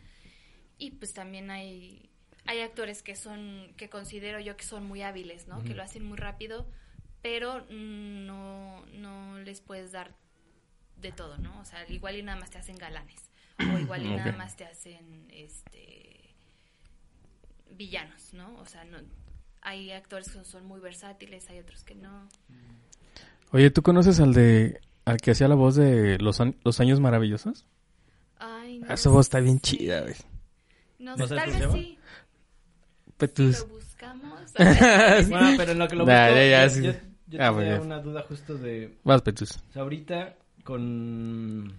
Y pues también hay, hay actores que son, que considero yo que son muy hábiles, ¿no? Que lo hacen muy rápido, pero no, no les puedes dar de todo, ¿no? O sea, igual y nada más te hacen galanes. O igual y nada más te hacen, este, villanos, ¿no? O sea, no, hay actores que son muy versátiles, hay otros que no. Oye, ¿tú conoces al de al que hacía la voz de Los, Los Años Maravillosos? Ay, no Esa voz está bien chida, güey. No ¿No tal vez sí. Petus. Lo buscamos. Bueno, pero en lo que lo Nah, busco, ya, ya, yo, sí. yo, yo Ah, tenía bueno. una duda justo de... Vas, Petus. o sea, ahorita con,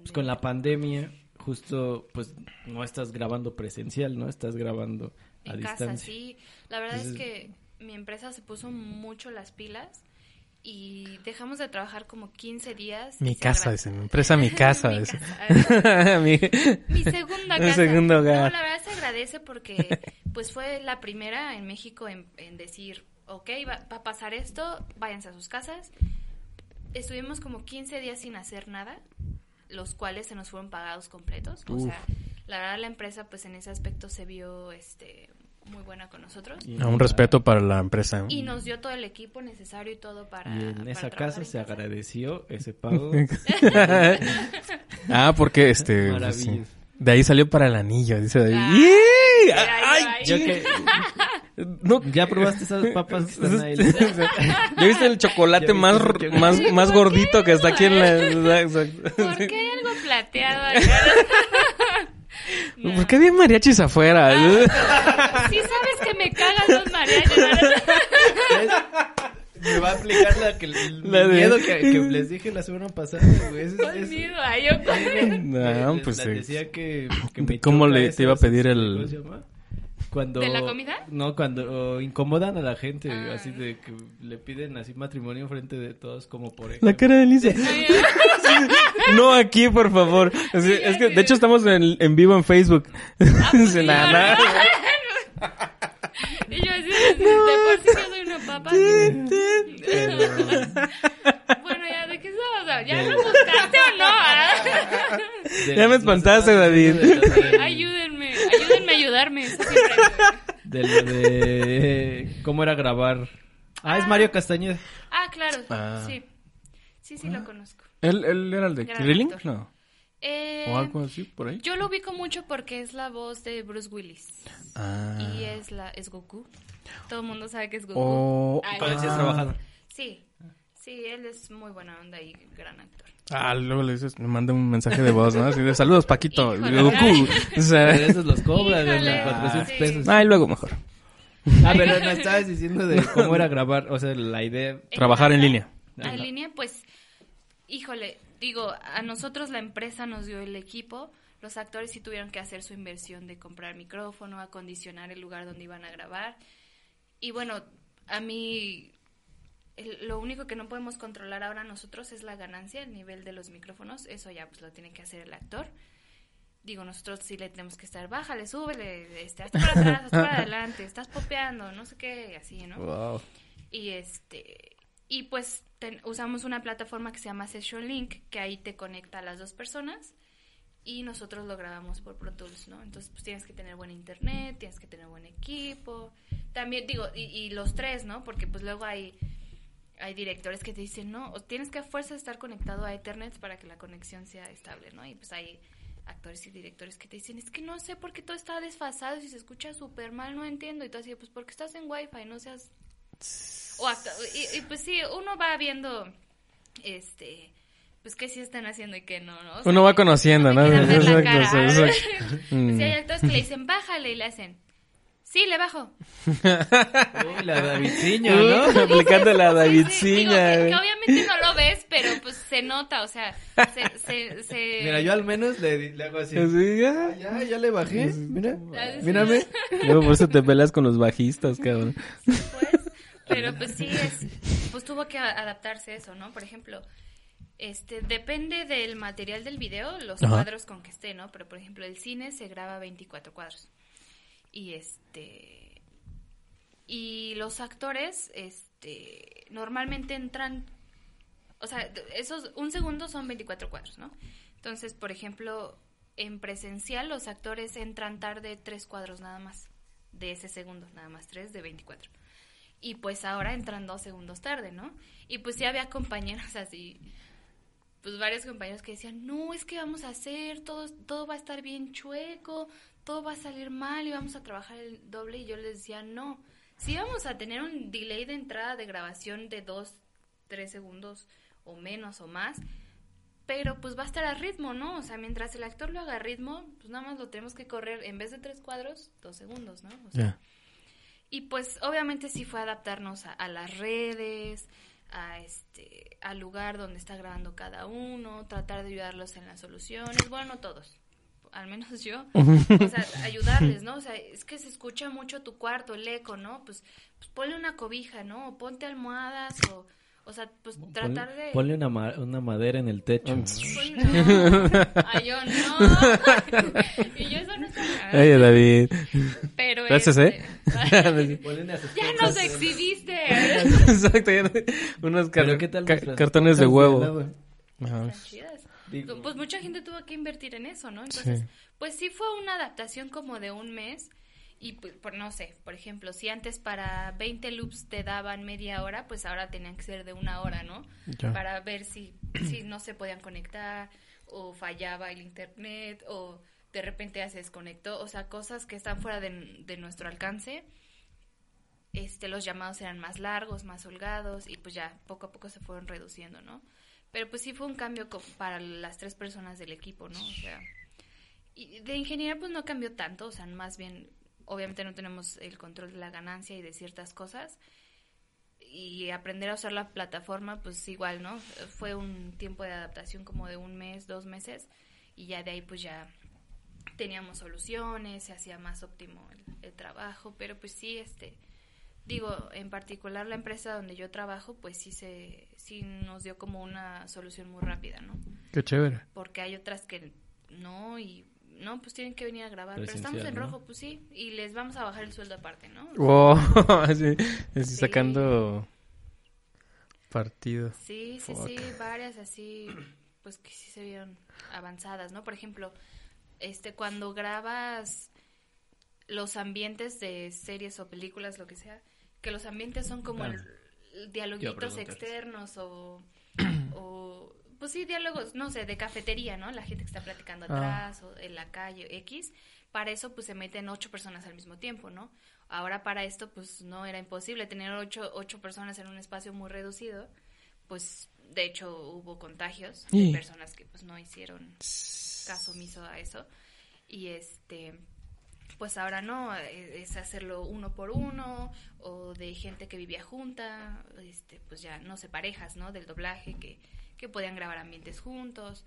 Pues, con la pandemia, justo, pues, no estás grabando presencial, ¿no? Estás grabando a en distancia. casa, sí. La verdad es que mi empresa se puso mucho las pilas y dejamos de trabajar como 15 días. Mi casa, dice. Mi empresa, mi casa. Mi casa. Mi- Mi segunda Mi casa. segundo hogar. No, la verdad se agradece porque pues fue la primera en México en, en decir, ok, va, va a pasar esto, váyanse a sus casas. Estuvimos como 15 días sin hacer nada, los cuales se nos fueron pagados completos. O sea, la verdad la empresa pues en ese aspecto se vio este muy buena con nosotros. Y- Un respeto para la empresa. Y nos dio todo el equipo necesario y todo para... Y en para esa casa en se casa. agradeció ese pago. ah, porque este. pues, sí. De ahí salió para el anillo, dice David. Ah, ¡Ay, Yo que... No, ¿Ya probaste esas papas que están ahí? ¿Ya viste el chocolate ¿Ya viste más, el chocolate? más, más gordito que está aquí en la... ¿Por qué hay algo plateado acá? No. ¿Por qué había mariachis afuera? Sí sabes que me cagan los mariachis. Me va a aplicar la que, el La de- miedo que, que les dije la semana pasada, güey. Es- es- Conmigo, ay, yo No, les- pues les sí. decía que, que me ¿Cómo le- te iba a pedir el- ¿cómo se llama? Cuando, ¿De la comida? No, cuando incomodan a la gente, Ah. así de que le piden así matrimonio enfrente de todos como por La ejemplo. cara de Lisa. No aquí, por favor. Así- es que, de hecho, estamos en, en vivo en Facebook. Dice, sí, "Nah, no, nah". Y yo así, de por sí yo soy una papa. Bueno, ya, ¿de qué estamos? ¿Ya lo buscaste o no? Ah. Ya me espantaste, David. Ayúdenme, ayúdenme a ayudarme. Eso siempre. De lo de cómo era grabar. Ah, es Mario Castañeda. Ah, claro, Ah. sí. Sí, sí, lo conozco. ¿Él, él era el de Krillin? No. Eh, ¿O algo así por ahí? Yo lo ubico mucho porque es la voz de Bruce Willis. Ah. Y es la es Goku. Todo el mundo sabe que es Goku. O... Ay, Con él sí has Ah. trabajado. Sí. Sí, él es muy buena onda y gran actor. Ah, luego le dices, me manda un mensaje de voz, ¿no? Así de saludos, Paquito. Híjole. Y Goku. O sea, Pero esos los cobras, de Híjole, 400 sí. pesos. ay, luego mejor. Ah, pero me estabas diciendo de cómo era grabar, o sea, la idea. Trabajar en línea. Ajá. En línea, pues, híjole, digo, a nosotros la empresa nos dio el equipo. Los actores sí tuvieron que hacer su inversión de comprar micrófono, acondicionar el lugar donde iban a grabar. Y bueno, a mí el- lo único que no podemos controlar ahora nosotros es la ganancia, el nivel de los micrófonos. Eso ya pues lo tiene que hacer el actor. Digo, nosotros sí le tenemos que estar, bájale, súbele, este, hazte para atrás, hazte para adelante, estás popeando, no sé qué, así, ¿no? Wow. Y este y pues ten- usamos una plataforma que se llama Session Link, que ahí te conecta a las dos personas y nosotros lo grabamos por Pro Tools, ¿no? Entonces pues tienes que tener buen internet, tienes que tener buen equipo. También digo, y, y los tres, ¿no? Porque pues luego hay hay directores que te dicen, no, o tienes que a fuerza estar conectado a Ethernet para que la conexión sea estable, ¿no? Y pues hay actores y directores que te dicen, es que no sé por qué todo está desfasado y se escucha súper mal, no entiendo. Y tú así, pues porque estás en Wi-Fi, no seas... O y, y, pues sí, uno va viendo, este, pues qué sí están haciendo y qué no, ¿no? O sea, Uno va conociendo, ¿no? Exacto. Pues sí, hay Mm. actores que le dicen, bájale, y le hacen, sí, le bajo. Uy, la Davidciña, ¿no? Aplicando la Sí, sí, digo, Davidciña. que, que güey. obviamente no lo ves, pero pues se nota, o sea, se... se, se- Mira, yo al menos le, le hago así. Así, Ah, ya. Ya, ya le bajé. Mira, sí. mírame. Luego por eso te peleas con los bajistas, cabrón. pues, pero pues sí es, pues tuvo que adaptarse eso, ¿no? Por ejemplo, este, depende del material del video, los Ajá. cuadros con que esté, ¿no? Pero por ejemplo, el cine se graba 24 cuadros. Y este, y los actores, este, normalmente entran, o sea, esos, un segundo son 24 cuadros, ¿no? Entonces, por ejemplo, en presencial los actores entran tarde tres cuadros nada más. de ese segundo, nada más tres de 24. Y pues ahora entran dos segundos tarde, ¿no? Y pues sí había compañeros así, pues varios compañeros que decían, no, es que vamos a hacer, todo, todo va a estar bien chueco, todo va a salir mal y vamos a trabajar el doble. Y yo les decía, no, sí vamos a tener un delay de entrada de grabación de dos, tres segundos o menos o más, pero pues va a estar a ritmo, ¿no? O sea, mientras el actor lo haga a ritmo, pues nada más lo tenemos que correr en vez de tres cuadros, dos segundos, ¿no? O sea, y pues obviamente sí fue adaptarnos a, a las redes, a este, al lugar donde está grabando cada uno, tratar de ayudarlos en las soluciones, bueno, no todos, al menos yo, o sea, ayudarles, ¿no? O sea, es que se escucha mucho tu cuarto, el eco, ¿no? Pues, pues ponle una cobija, ¿no? O ponte almohadas o, o sea, pues tratar de... Ponle una, ma- una madera en el techo. ¿no? Ponle- no. Ay, yo no. y yo eso no mal. Ay, David. Pero Gracias, este, ¿eh? Unas ya nos exhibiste. Exacto, ya no- unos car- Pero ¿qué tal ca- nuestras cartones de huevo. Ajá. Están chidas. Digo- Pues mucha gente tuvo que invertir en eso, ¿no? Entonces, Sí. pues sí fue una adaptación como de un mes. Y pues, por, no sé, por ejemplo, si antes para 20 loops te daban media hora, pues ahora tenían que ser de una hora, ¿no? Ya. Para ver si, si no se podían conectar o fallaba el internet o de repente ya se desconectó. O sea, cosas que están fuera de, de nuestro alcance. Este, los llamados eran más largos, más holgados y pues ya poco a poco se fueron reduciendo, ¿no? Pero pues sí fue un cambio para las tres personas del equipo, ¿no? O sea, y de ingeniería pues no cambió tanto, o sea, más bien, obviamente no tenemos el control de la ganancia y de ciertas cosas. Y aprender a usar la plataforma, pues igual, ¿no? Fue un tiempo de adaptación como de un mes, dos meses, y ya de ahí pues ya teníamos soluciones, se hacía más óptimo el, el trabajo, pero pues sí, este, digo, en particular la empresa donde yo trabajo, pues sí se, sí nos dio como una solución muy rápida, ¿no? Qué chévere. Porque hay otras que no y no, pues tienen que venir a grabar, pero estamos en ¿no? rojo, pues sí, y les vamos a bajar el sueldo aparte, ¿no? Wow, así, así Sí. sacando partido. Sí, sí, Fuck. sí, varias así, pues que sí se vieron avanzadas, ¿no? Por ejemplo, este, cuando grabas los ambientes de series o películas, lo que sea, que los ambientes son como el- dialoguitos externos o, o, pues sí, diálogos, no sé, de cafetería, ¿no? La gente que está platicando Ah. atrás o en la calle X. Para eso, pues se meten ocho personas al mismo tiempo, ¿no? Ahora para esto, pues no era imposible tener ocho, ocho personas en un espacio muy reducido. Pues de hecho hubo contagios de Sí. personas que pues no hicieron caso omiso a eso. Y este, pues ahora no, eh, es hacerlo uno por uno o de gente que vivía junta, este, pues ya no sé, parejas, ¿no? Del doblaje que, que podían grabar ambientes juntos,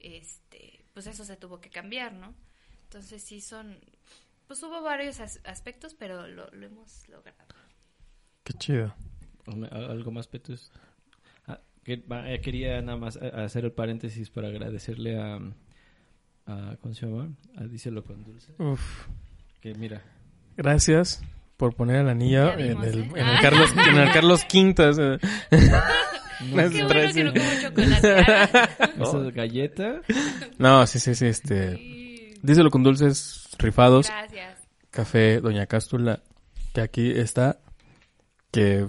este, pues eso se tuvo que cambiar, ¿no? Entonces sí son, pues hubo varios as- aspectos, pero lo, lo hemos logrado. Qué chido. Hombre, ¿al- ¿Algo más, Petus? Ah, que- eh, quería nada más eh, hacer el paréntesis para agradecerle a, a ¿cómo se llama? A Díselo con Dulce. Uf. Que mira, Gracias por poner el anillo en vimos, el, ¿eh? en el Carlos, en el Carlos sea. No, Qué bueno que no como chocolate. ¿eso es galleta? No, sí, sí, sí, este... Sí. Díselo con dulces rifados. Gracias. Café Doña Cástula, que aquí está. Que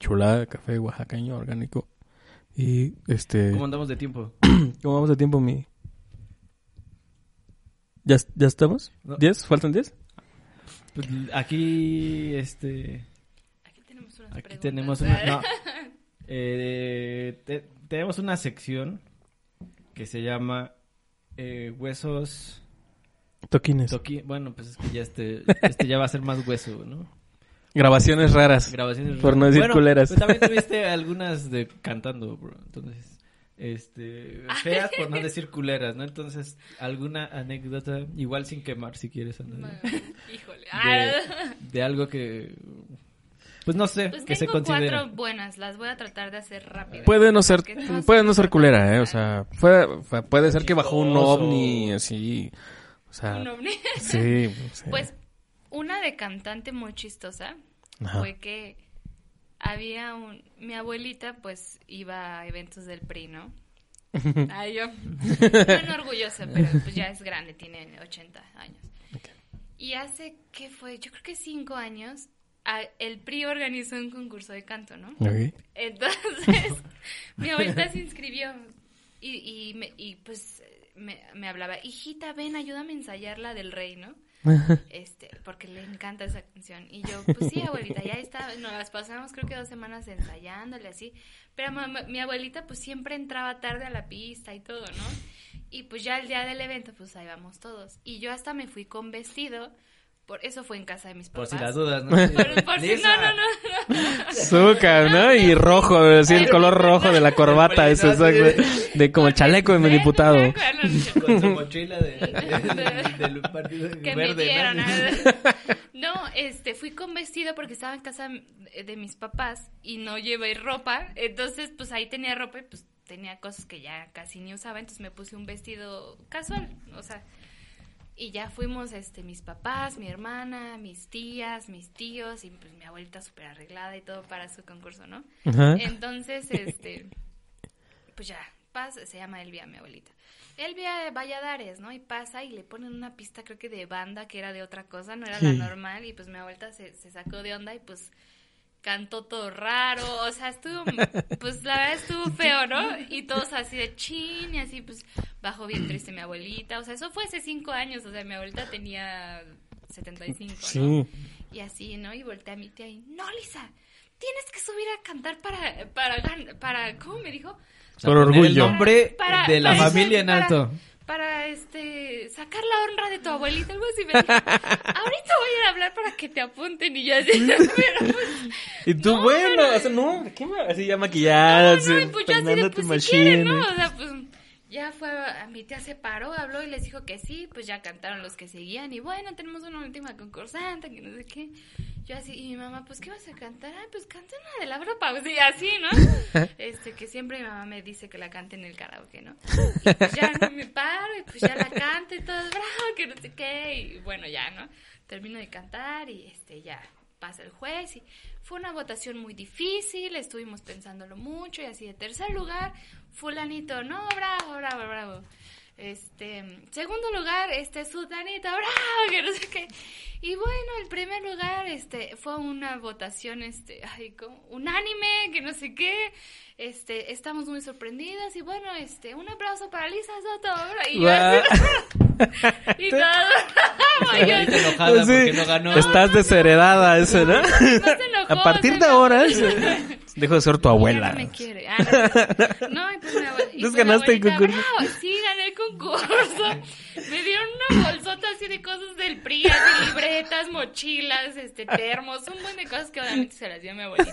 chulada de café oaxaqueño orgánico. Y este... ¿Cómo andamos de tiempo? ¿Cómo vamos de tiempo, mi...? ¿Ya, ya estamos? No. ¿Diez? ¿Faltan diez? Pues, aquí, este... Aquí tenemos unas Aquí preguntas. tenemos una... No. Eh, te- tenemos una sección que se llama eh, Huesos... Toquines. Toqui... Bueno, pues es que ya este, este ya va a ser más hueso, ¿no? Grabaciones raras. Grabaciones Por no decir Bueno, culeras. pues también tuviste algunas de cantando, bro. Entonces, este, feas por no decir culeras, ¿no? Entonces, alguna anécdota, igual sin quemar si quieres, Ana, híjole. de, Ah. de algo que, pues no sé, Pues que se tengo considera. cuatro buenas, las voy a tratar de hacer rápido. Puede no ser, no puede no ser culera, eh, o sea, puede, ser que bajó un ovni, así, o sea, Un ovni. sí, sí. Pues una de cantante muy chistosa Ajá. fue que había un... Mi abuelita pues iba a eventos del PRI, ¿no? Ay, yo... Bueno, orgullosa, pero pues ya es grande, tiene 80 años. Y hace, ¿qué fue? Yo creo que cinco años, el PRI organizó un concurso de canto, ¿no? Ok. Entonces, mi abuelita se inscribió y, y, me- y pues me, me hablaba, hijita, ven, ayúdame a ensayar la del rey, ¿no? Este, porque le encanta esa canción. Y yo, pues sí, abuelita, ya está, nos las pasamos creo que dos semanas ensayándole así. Pero mamá- mi abuelita pues siempre entraba tarde a la pista y todo, ¿no? Y pues ya el día del evento, pues ahí vamos todos. Y yo hasta me fui con vestido, por eso fue en casa de mis Por papás. si las dudas, ¿no? Por, por si, no, no, no. Azúcar, ¿no? Y rojo, así el color rojo de la corbata, eso, exacto. De como el chaleco de mi diputado. Con su mochila de, de- del partido que me verde. dieron. ¿no? No, este, fui con vestido porque estaba en casa de mis papás y no llevé ropa. Entonces, pues ahí tenía ropa y pues tenía cosas que ya casi ni usaba. Entonces me puse un vestido casual, o sea. Y ya fuimos, este, mis papás, mi hermana, mis tías, mis tíos y pues mi abuelita súper arreglada y todo para su concurso, ¿no? Ajá. Entonces, este, pues ya, pasa, se llama Elvia, mi abuelita. Elvia Valladares, ¿no? Y pasa y le ponen una pista, creo que de banda, que era de otra cosa, no era la normal, y pues mi abuelita se, se sacó de onda y pues cantó todo raro, o sea, estuvo, pues la verdad estuvo feo, ¿no? Y todos así de chin, y así pues bajó bien triste mi abuelita, o sea, eso fue hace cinco años, o sea, mi abuelita tenía 75, ¿no? Sí. Y así, ¿no? Y volteé a mi tía y, no, Lisa, tienes que subir a cantar para, para, para, ¿cómo me dijo? Por orgullo. El nombre Para- de la para- familia en para- alto. Para, este, sacar la honra de tu abuelita, algo así. Me dijo, ahorita voy a ir a hablar para que te apunten y yo así, pero pues, Y tú, No, bueno, pero- o sea, no, ¿qué me- Así ya maquillada, no, no, y pues yo así de, pues si quieren, machine. ¿no? O sea, pues ya fue, a mi tía se paró, habló y les dijo que sí, pues ya cantaron los que seguían y bueno, tenemos una última concursante, que no sé qué. Yo así, y mi mamá, pues, ¿qué vas a cantar? Ay, pues canta una de Laura Pausí, y así, ¿no? Este, que siempre mi mamá me dice que la cante en el karaoke, ¿no? Y pues ya no me paro y pues ya la canto y todo, bravo, que no sé qué, y bueno, ya, ¿no? Termino de cantar y este, ya pasa el juez y fue una votación muy difícil, estuvimos pensándolo mucho y así de tercer lugar, fulanito, no, bravo, bravo, bravo. Este, segundo lugar, este, sutanito, bravo, que no sé qué. Y bueno, el primer lugar, este, fue una votación, este, ay, como unánime, que no sé qué. Este, estamos muy sorprendidas y bueno, este, un aplauso para Lisa Soto. ¿verdad? Y yo así, y todo. Yo enojada Sí, porque no ganó. Estás desheredada, eso, ¿no? no se enojó, A partir de ahora, dejo de ser tu Ya abuela. no me quiere. Ah, no, no, y pues mi abue- y pues ganaste el concurso. "Bravo, sí, gané el concurso. Me dieron una bolsota así de cosas del PRI, así, libretas, mochilas, este, termos, un buen de cosas que obviamente se las dio a mi abuelita.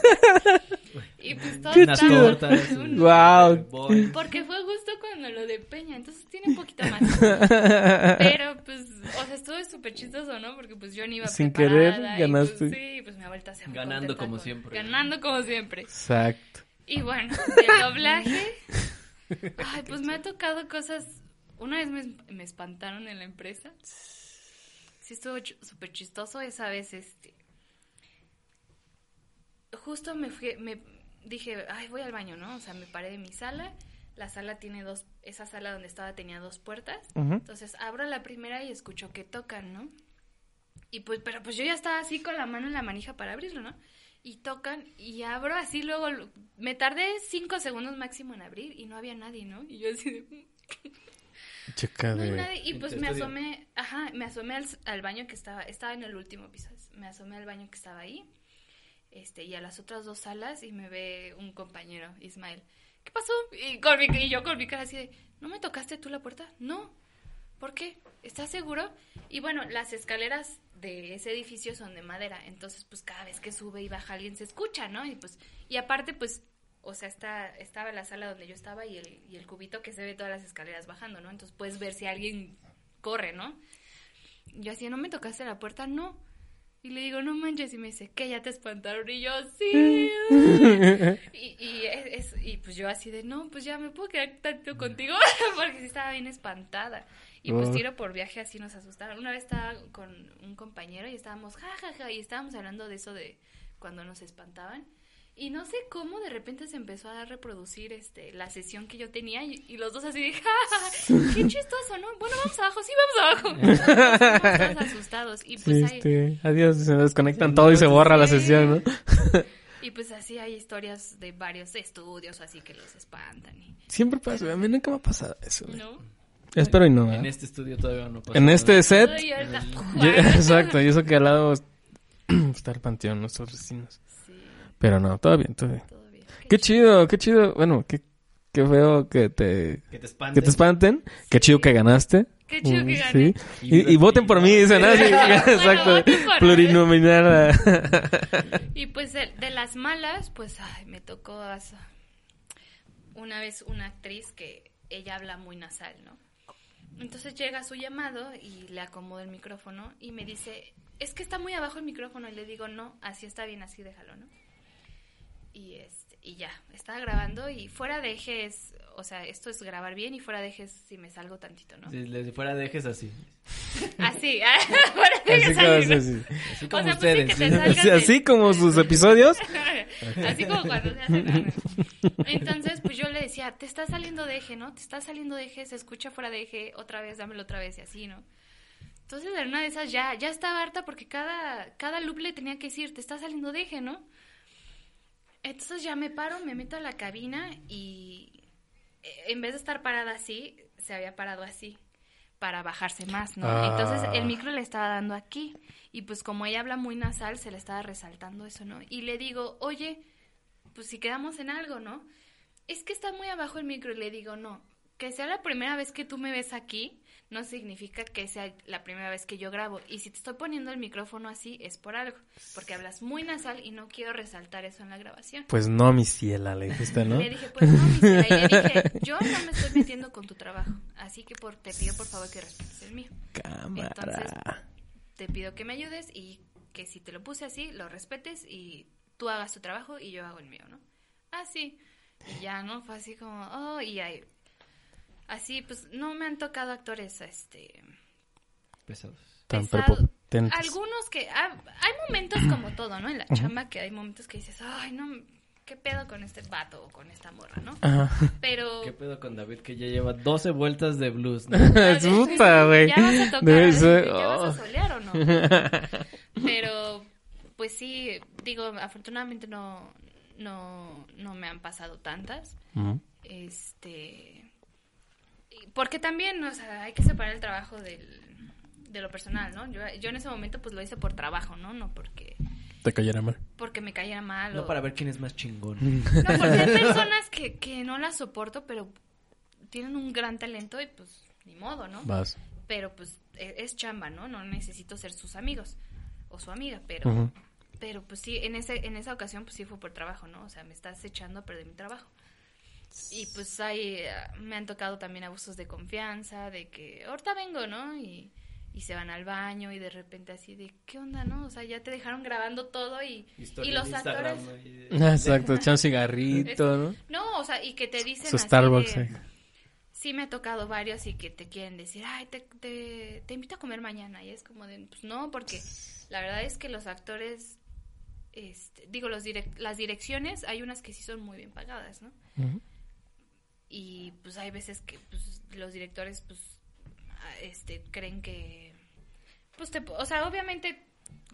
Y pues todo Qué Unas tortas. un- Wow. Porque fue justo cuando lo de Peña, entonces tiene un poquito más. Pero pues, o sea, estuvo súper chistoso, ¿no? Porque pues yo ni iba Sin preparada querer, y, ganaste. Pues, sí, pues mi abuelita se Ganando como con- siempre. Ganando como siempre. Exacto. Y bueno, del doblaje, ay, pues me ha tocado cosas. Una vez me, me espantaron en la empresa. Sí, estuvo súper chistoso. Esa vez, este. Justo me fui, me dije, ay, voy al baño, ¿no? O sea, me paré de mi sala. La sala tiene dos, esa sala donde estaba tenía dos puertas. Entonces abro la primera y escucho que tocan, ¿no? Y pues, pero pues yo ya estaba así con la mano en la manija para abrirlo, ¿no? Y tocan y abro así luego, me tardé cinco segundos máximo en abrir y no había nadie, ¿no? Y yo así de, Checa no hay de... nadie. Y pues me asomé, ajá, me asomé al, al baño que estaba, estaba en el último piso, me asomé al baño que estaba ahí, este, y a las otras dos salas y me ve un compañero, Ismael. ¿Qué pasó? Y, con mi- y yo con mi cara así de, ¿no me tocaste tú la puerta? No. ¿Por qué? ¿Estás seguro? Y bueno, las escaleras de ese edificio son de madera, entonces pues cada vez que sube y baja alguien se escucha, ¿no? Y pues, y aparte pues, o sea, está, estaba la sala donde yo estaba y el, y el cubito que se ve todas las escaleras bajando, ¿no? Entonces puedes ver si alguien corre, ¿no? Yo así, ¿no me tocaste la puerta? No. Y le digo, no manches, y me dice, ¿qué? ¿Ya te espantaron? Y yo, sí. y, y, es, es- y pues yo así de, no, pues ya me puedo quedar tanto contigo, porque sí estaba bien espantada. Y pues tiro por viaje así nos asustaron. Una vez estaba con un compañero y estábamos, ja, ja, ja, y estábamos hablando de eso de cuando nos espantaban. Y no sé cómo de repente se empezó a reproducir este la sesión que yo tenía y, y los dos así de, "Ja, ja, ja, qué chistoso, ¿no? Bueno, vamos abajo, sí, vamos abajo. Estamos todos asustados y pues Sí, ahí, este, adiós, se desconectan todo y se borra la sesión, ¿no? y pues así hay historias de varios estudios así que los espantan y, Siempre pasa, a mí nunca me ha pasado eso. güey. ¿no? Espero y no, En ¿eh? este estudio todavía no pasa En nada. este set, yo- exacto, y eso que al lado está el panteón, nuestros vecinos. Sí, Pero no, todo bien, todo bien. todo bien. Qué chido, qué chido, bueno, qué, qué feo que te, Que te espanten. que te espanten, qué chido que ganaste. Qué chido que gané. Sí. Y Y, y voten por mí, dicen, ah, sí, exacto, plurinominal. Y pues de, de las malas, pues ay, me tocó una vez una actriz que ella habla muy nasal, ¿no? Entonces llega su llamado y le acomodo el micrófono y me dice, es que está muy abajo el micrófono y le digo, no, así está bien, así déjalo, ¿no? Y, este, y ya, estaba grabando y fuera de eje es, o sea, esto es grabar bien y fuera de eje es si me salgo tantito, ¿no? Le fuera dejes así. Así, fuera de eje Así es como, así, ¿no? sí, sí. Así O como pues sí, que ustedes. te Sí, así como sus episodios. Así como cuando se hace. Entonces, pues yo le decía, te está saliendo de eje, ¿no? Te está saliendo de eje, se escucha fuera de eje, otra vez, dámelo otra vez y así, ¿no? Entonces, en una de esas ya, ya estaba harta porque cada, cada loop le tenía que decir, te está saliendo de eje, ¿no? Entonces ya me paro, me meto a la cabina y eh, en vez de estar parada así, se había parado así para bajarse más, ¿no? Ah. Entonces el micro le estaba dando aquí y pues como ella habla muy nasal, se le estaba resaltando eso, ¿no? Y le digo, oye, pues si quedamos en algo, ¿no? Es que está muy abajo el micro y le digo, no, que sea la primera vez que tú me ves aquí, no significa que sea la primera vez que yo grabo. Y si te estoy poniendo el micrófono así, es por algo, porque hablas muy nasal y no quiero resaltar eso en la grabación. Pues no, mi ciela, le dijiste, ¿no? Le dije, pues no, mi ciela. Y le dije, yo no me estoy metiendo con tu trabajo, así que por, te pido por favor que respetes el mío. Cámara. Te pido que me ayudes y que si te lo puse así, lo respetes y tú hagas tu trabajo y yo hago el mío, ¿no? Así. Y ya, ¿no? Fue así como, oh, y ahí. Así, pues no me han tocado actores, este. Pesados. Tan pesado. Algunos que. ah, hay momentos como todo, ¿no? En la chamba que hay momentos que dices, ay, no, ¿qué pedo con este vato o con esta morra, no? Ajá. Pero. ¿Qué pedo con David que ya lleva 12 vueltas de blues? ¿no? Es puta, güey. ¿Ya vas a tocar? Ser- ¿Ya vas oh. a solear o no? Pero, pues sí, digo, afortunadamente no, no, no me han pasado tantas. Este. Porque también, o sea, hay que separar el trabajo del, de lo personal, ¿no? Yo, yo en ese momento, pues lo hice por trabajo, ¿no? No porque, Te cayera mal. porque me cayera mal. No o- para ver quién es más chingón. No, porque hay personas que, que no las soporto, pero tienen un gran talento y pues ni modo, ¿no? Vas. pero pues e- es chamba, ¿no? No necesito ser sus amigos o su amiga, pero pero pues sí, en ese en esa ocasión pues sí fue por trabajo, ¿no? O sea, me estás echando a perder mi trabajo. Y pues hay eh, me han tocado también abusos de confianza, de que ahorita vengo, ¿no? Y y se van al baño y de repente así de, ¿qué onda, no? O sea, ya te dejaron grabando todo y, y los actores... Exacto, echar un cigarrito, ¿no? No, o sea, y que te dicen Su así Starbucks, de- eh. Sí me ha tocado varios y que te quieren decir, ay, te, te, te invito a comer mañana. Y es como de, pues no, porque la verdad es que los actores, este, digo, los direc- las direcciones, hay unas que sí son muy bien pagadas, ¿no? Ujú. Y pues hay veces que pues, los directores, pues, ah, este, creen que, pues, te, o sea, obviamente,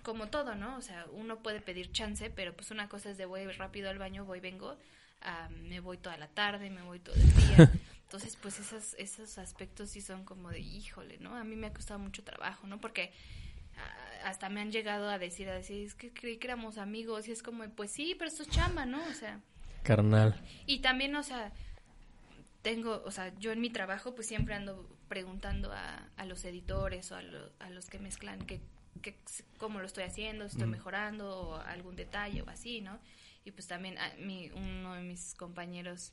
como todo, ¿no? O sea, uno puede pedir chance, pero pues una cosa es de voy rápido al baño, voy, vengo, ah, me voy toda la tarde, me voy todo el día. Entonces, pues esos, esos aspectos sí son como de, híjole, ¿no? A mí me ha costado mucho trabajo, ¿no? Porque ah, hasta me han llegado a decir, a decir, es que creí que éramos amigos y es como, pues sí, pero esto es chamba, ¿no? O sea... Carnal. Y también, o sea, tengo, o sea, yo en mi trabajo pues siempre ando preguntando a, a los editores o a, lo- a los que mezclan que, que, cómo lo estoy haciendo, si estoy mejorando o algún detalle o así, ¿no? Y pues también a mi, uno de mis compañeros,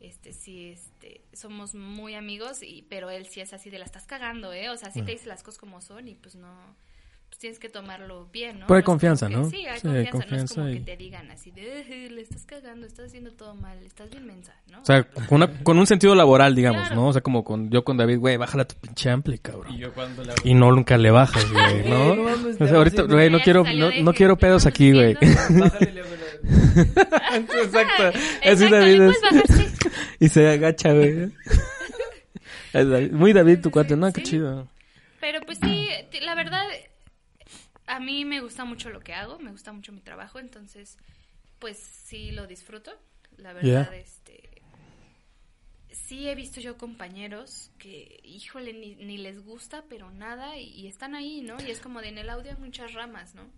este, sí, este, somos muy amigos, y, pero él sí es así de la estás cagando, ¿eh? O sea, sí te dice las cosas como son y pues no, pues tienes que tomarlo bien, ¿no? Pero hay No confianza, que- ¿no? Sí, hay Sí, confianza, no es como y- que te digan así de, "Eh, le estás cagando, estás haciendo todo mal, estás bien mensa, ¿no? O sea, con, una- con un sentido laboral, digamos, Claro. ¿no? O sea, como con yo con David, güey, bájala tu pinche ampli, cabrón. Y yo cuando la... Y no nunca le bajas, güey, ¿no? O sea, ahorita, güey, no quiero, no, de no quiero pedos aquí, güey. Bájale, le Exacto. Así David le es. Y se agacha, güey. Muy David tu cuate, ¿no? Qué chido. Pero pues sí, la verdad, a mí me gusta mucho lo que hago, me gusta mucho mi trabajo, entonces, pues sí lo disfruto. La verdad, este, sí he visto yo compañeros que, híjole, ni, ni les gusta, pero nada, y, y están ahí, ¿no? Y es como de en el audio hay muchas ramas, ¿no?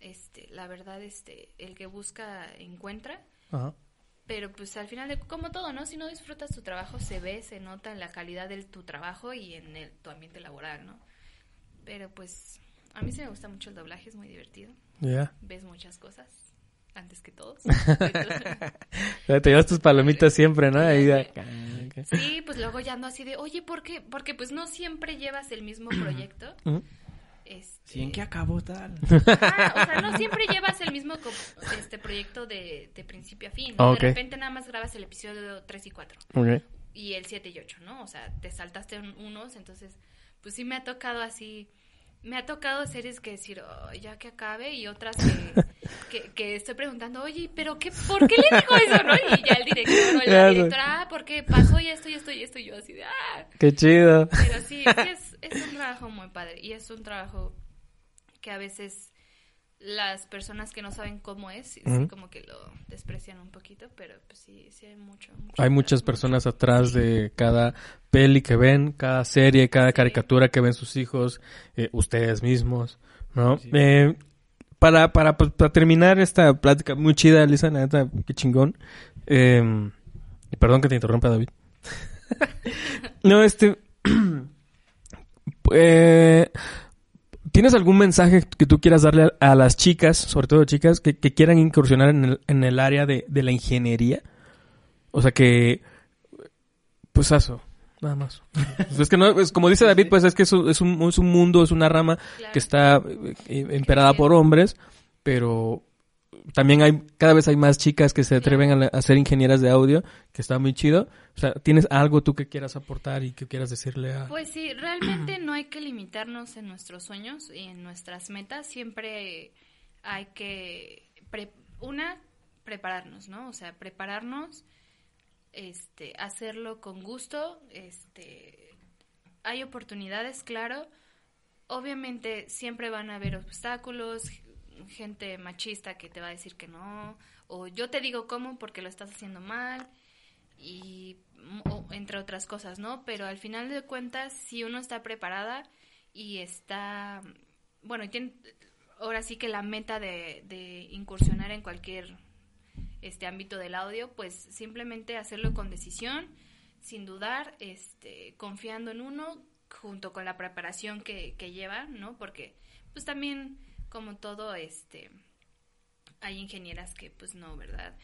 Este, la verdad, este, el que busca encuentra. Ajá. Pero pues al final, de, como todo, ¿no? Si no disfrutas tu trabajo, se ve, se nota en la calidad de tu trabajo y en el, tu ambiente laboral, ¿no? Pero pues a mí sí me gusta mucho el doblaje, es muy divertido. Ya. Ves muchas cosas antes que todos. Te llevas tus palomitas siempre, ¿no? Ahí sí, pues luego ya ando así de, oye, ¿por qué? Porque pues no siempre llevas el mismo proyecto. Este, Sí, ¿en qué acabó tal? Ah, o sea, no siempre llevas el mismo este proyecto de, de principio a fin. ¿no? De repente nada más grabas el episodio 3 y 4. Ok. y el 7 y 8, ¿no? O sea, te saltaste un- unos, entonces, pues sí me ha tocado así, me ha tocado series que decir, "Oh, ya que acabe, y otras que, que, que estoy preguntando, oye, pero qué, ¿por qué le dijo eso, no? Y ya el director o Ya la directora, ah, ¿por qué pasó y esto y esto y esto? Y yo así de, ah, Qué chido. pero sí, sí es, es un trabajo muy padre, y es un trabajo que a veces las personas que no saben cómo es, sí Ujú. como que lo desprecian un poquito, pero pues sí, sí hay mucho. mucho Hay muchas mucho. personas atrás de cada peli que ven, cada serie, cada caricatura que ven sus hijos, eh, ustedes mismos, ¿no? Sí. Eh, para, para, pues, para terminar esta plática muy chida, Lisa, la neta, qué chingón. Eh, y perdón que te interrumpa, David. no, este... eh, ¿Tienes algún mensaje que tú quieras darle a, a las chicas, sobre todo chicas, que, que quieran incursionar en el, en el área de, de la ingeniería? O sea que, pues eso, nada más. Es que no, es como dice David, pues es que es un, es un, es un mundo, es una rama Claro. que está eh, emperada por hombres, pero también hay, cada vez hay más chicas que se atreven a, la- a ser ingenieras de audio, que está muy chido. O sea, ¿tienes algo tú que quieras aportar y que quieras decirle a... Pues sí, realmente no hay que limitarnos en nuestros sueños y en nuestras metas. Siempre hay que, pre- una, prepararnos, ¿no? O sea, prepararnos, este, hacerlo con gusto, este, hay oportunidades, claro. Obviamente siempre van a haber obstáculos, gente machista que te va a decir que no, o yo te digo cómo porque lo estás haciendo mal y o- entre otras cosas, ¿no? Pero al final de cuentas, si uno está preparada y está, bueno, y tiene, ahora sí que la meta de, de incursionar en cualquier este ámbito del audio, pues simplemente hacerlo con decisión, sin dudar, este, confiando en uno, junto con la preparación que, que lleva, ¿no? Porque, pues también, como todo, este, hay ingenieras que pues no, ¿verdad?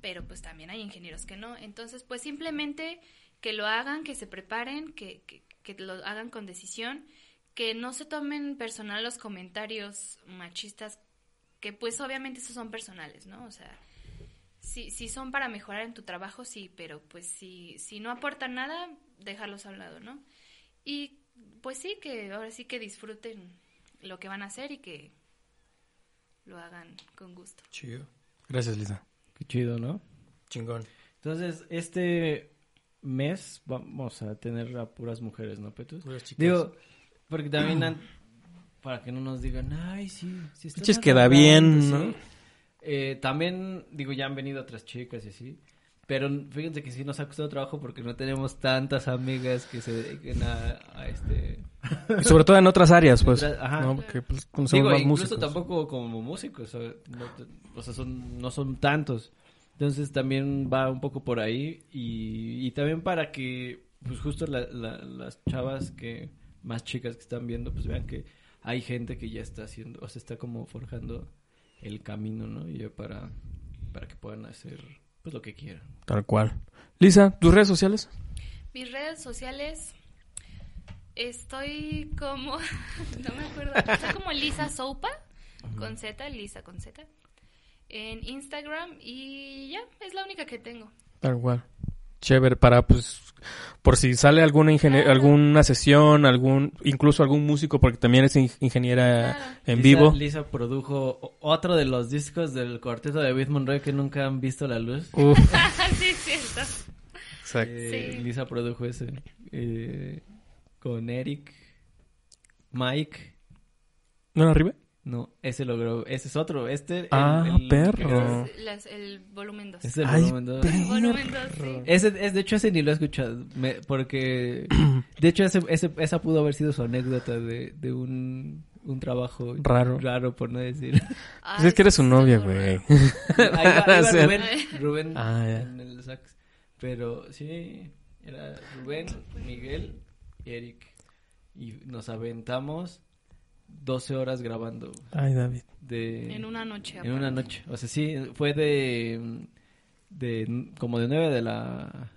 Pero pues también hay ingenieros que no. Entonces, pues simplemente que lo hagan, que se preparen, que, que, que lo hagan con decisión, que no se tomen personal los comentarios machistas, que pues obviamente esos son personales, ¿no? O sea, si, si son para mejorar en tu trabajo, sí, pero pues si, si no aportan nada, déjalos a un lado, ¿no? Y pues sí, que ahora sí que disfruten lo que van a hacer y que lo hagan con gusto. Chido. Gracias, Lisa. Qué chido, ¿no? Chingón. Entonces, este mes vamos a tener a puras mujeres, ¿no, Petus? Puras chicas. Digo, porque también han- para que no nos digan, ay, sí, sí está Pinches queda bien, sí". ¿no? Eh, también, digo, ya han venido otras chicas y así. Pero fíjense que sí nos ha costado trabajo porque no tenemos tantas amigas que se dediquen a, a este... Y sobre todo en otras áreas, pues. Ajá. ¿no? Porque pues, conocemos Digo, más incluso músicos. tampoco como músicos, o, no, o sea, son, no son tantos. Entonces también va un poco por ahí y, y también para que, pues justo la- la- las chavas que, más chicas que están viendo, pues vean que hay gente que ya está haciendo, o sea, está como forjando el camino, ¿no? Y ya para, para que puedan hacer, pues lo que quieran. Tal cual. Lisa, ¿tus redes sociales? Mis redes sociales, Estoy como. no me acuerdo. Estoy como Lisa Soupa. Con Z, Lisa con Z. En Instagram. Y ya, es la única que tengo. Tal cual. Chévere, para pues, por si sale alguna ingenie- Claro. alguna sesión, algún, incluso algún músico, porque también es in- ingeniera Claro. en Lisa- vivo. Lisa produjo otro de los discos del cuarteto de David Monroe que nunca han visto la luz. Uf, sí, cierto. exacto. Eh, Sí. Lisa produjo ese. eh, con Eric, Mike. ¿No era arriba? No, ese logró. Ese es otro. Este. el- Ah, el- perro. Es las- el volumen 2. Es el Ay, volumen dos. Volumen 2, sí. Ese, es, de hecho, ese ni lo he escuchado. me- porque. De hecho, ese, ese- esa pudo haber sido su anécdota de, de un, un trabajo Raro. Raro, por no decir. Pues es que eres su novia, güey. Ahí va, ahí va Sí. Rubén. Rubén Ah, ya. en el sax. Pero sí, era Rubén, Miguel Eric. Y nos aventamos 12 horas grabando. Ay, David. De, En una noche. En una noche. O sea, sí, fue de. de como de 9 de la.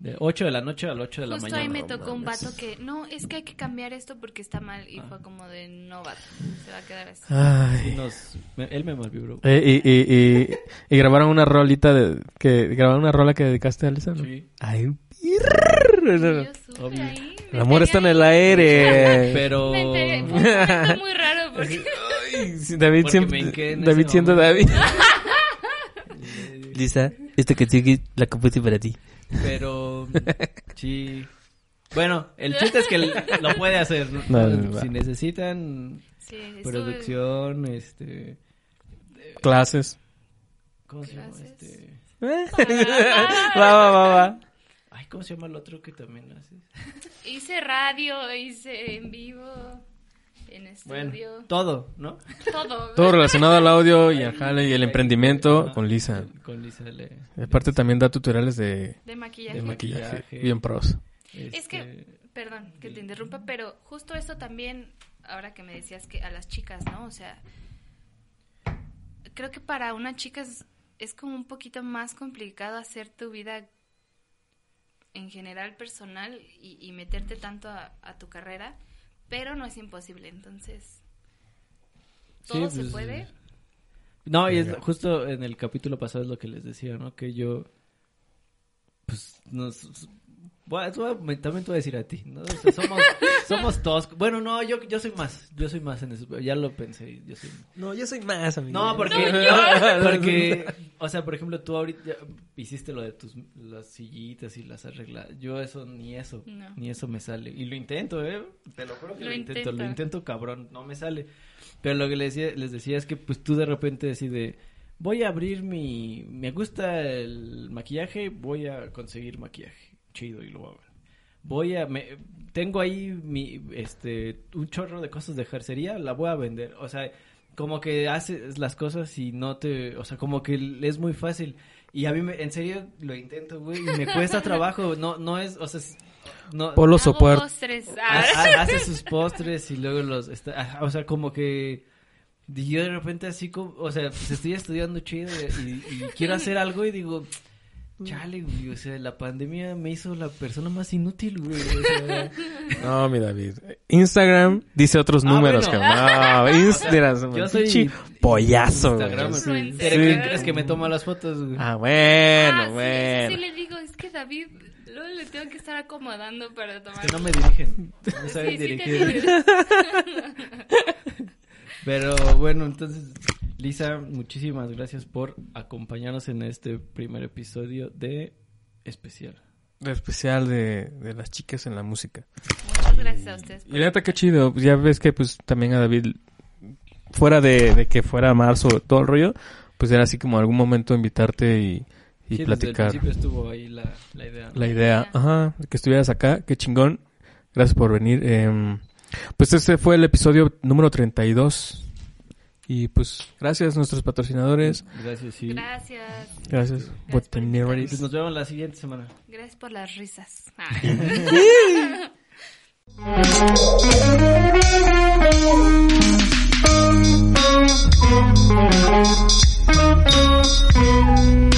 De 8 de la noche al 8 de la Justo mañana. ahí me tocó un vato que, no, es que hay que cambiar esto porque está mal. Y fue como de, no, vato, se va a quedar así. Sí, Ay. nos, me- él me malvibró. Eh, y, y, y, y grabaron una rolita de, que grabaron una rola que dedicaste a Lisa, ¿no? Sí. Ay, Y el amor está en el aire. Pero. Me fue muy raro porque Ay, David Porque siempre, David siendo momento. David. Lisa, esta canción la compuse para ti. Pero sí. Bueno, el chiste es que lo puede hacer. ¿no? No, si necesitan sí, producción, este. Clases. ¿Cómo se llama? Este. va, va, va, va. ¿Cómo se llama el otro que también hace? Hice radio, hice en vivo, en Bueno, estudio, todo, ¿no? todo. Todo relacionado al audio y al jale y el emprendimiento con Lisa. Con Lisa le. Aparte también da tutoriales de, De maquillaje. de maquillaje. Bien pros. Es que, este, perdón que te interrumpa, pero justo eso también, ahora que me decías que a las chicas, ¿no? O sea, creo que para una chica es, es como un poquito más complicado hacer tu vida en general personal y, y meterte tanto a, a tu carrera, pero no es imposible, entonces todo Sí, se pues, puede. No, y es justo en el capítulo pasado es lo que les decía, ¿no? Que yo, pues, nos... Bueno, también te voy a decir a ti, ¿no? O sea, somos, somos todos... Bueno, no, yo, yo soy más, yo soy más en eso, ya lo pensé, yo soy... No, yo soy más, amigo. No, porque, porque, o sea, por ejemplo, tú ahorita ya hiciste lo de tus las sillitas y las arregladas. Yo eso ni eso, No. ni eso me sale. Y lo intento, ¿eh? Te lo juro que lo, Lo intento, lo intento cabrón, no me sale. Pero lo que les decía, les decía es que pues tú de repente decides, voy a abrir mi, me gusta el maquillaje, voy a conseguir maquillaje, chido y lo voy a ver. Voy a, me, tengo ahí mi, este, un chorro de cosas de jercería, la voy a vender. O sea, como que haces las cosas y no te, o sea, como que es muy fácil. Y a mí, me, en serio, lo intento, güey, y me cuesta trabajo, no, no es, o sea, es- no, Polo soporte. postres. ha- Ah. ha- hace sus postres y luego los, está, ah, o sea, como que y yo de repente así como, o sea, pues estoy estudiando chido y, y quiero hacer algo y digo, chale, güey, o sea, la pandemia me hizo la persona más inútil, güey, o sea, No, mi David. Instagram dice otros Ah, números, bueno. cabrón. No, Instagram. yo soy pinche pollazo, güey. Instagram, Sí. ¿Crees crees que me toma las fotos, güey? Ah, bueno, Ah, sí, bueno. Sí, le digo, es que David, luego le tengo que estar acomodando para tomar. Que no me dirigen, no saben Sí, sí te dirigir. Pero bueno, entonces, Lisa, muchísimas gracias por acompañarnos en este primer episodio de Especial. De especial de, de las chicas en la música. Muchas gracias a ustedes. Y la neta, qué chido. Pues Ya ves que, pues, también a David, fuera de, de que fuera marzo, todo el rollo, pues era así como algún momento invitarte y, y Sí, platicar. Desde el principio estuvo ahí la, la idea. La idea, ajá, que estuvieras acá, qué chingón. Gracias por venir. Em, pues este fue el episodio número 32. Y pues gracias a nuestros patrocinadores. Gracias, sí. Gracias. Gracias. gracias pues nos vemos la siguiente semana. Gracias por las risas. Ah. ah.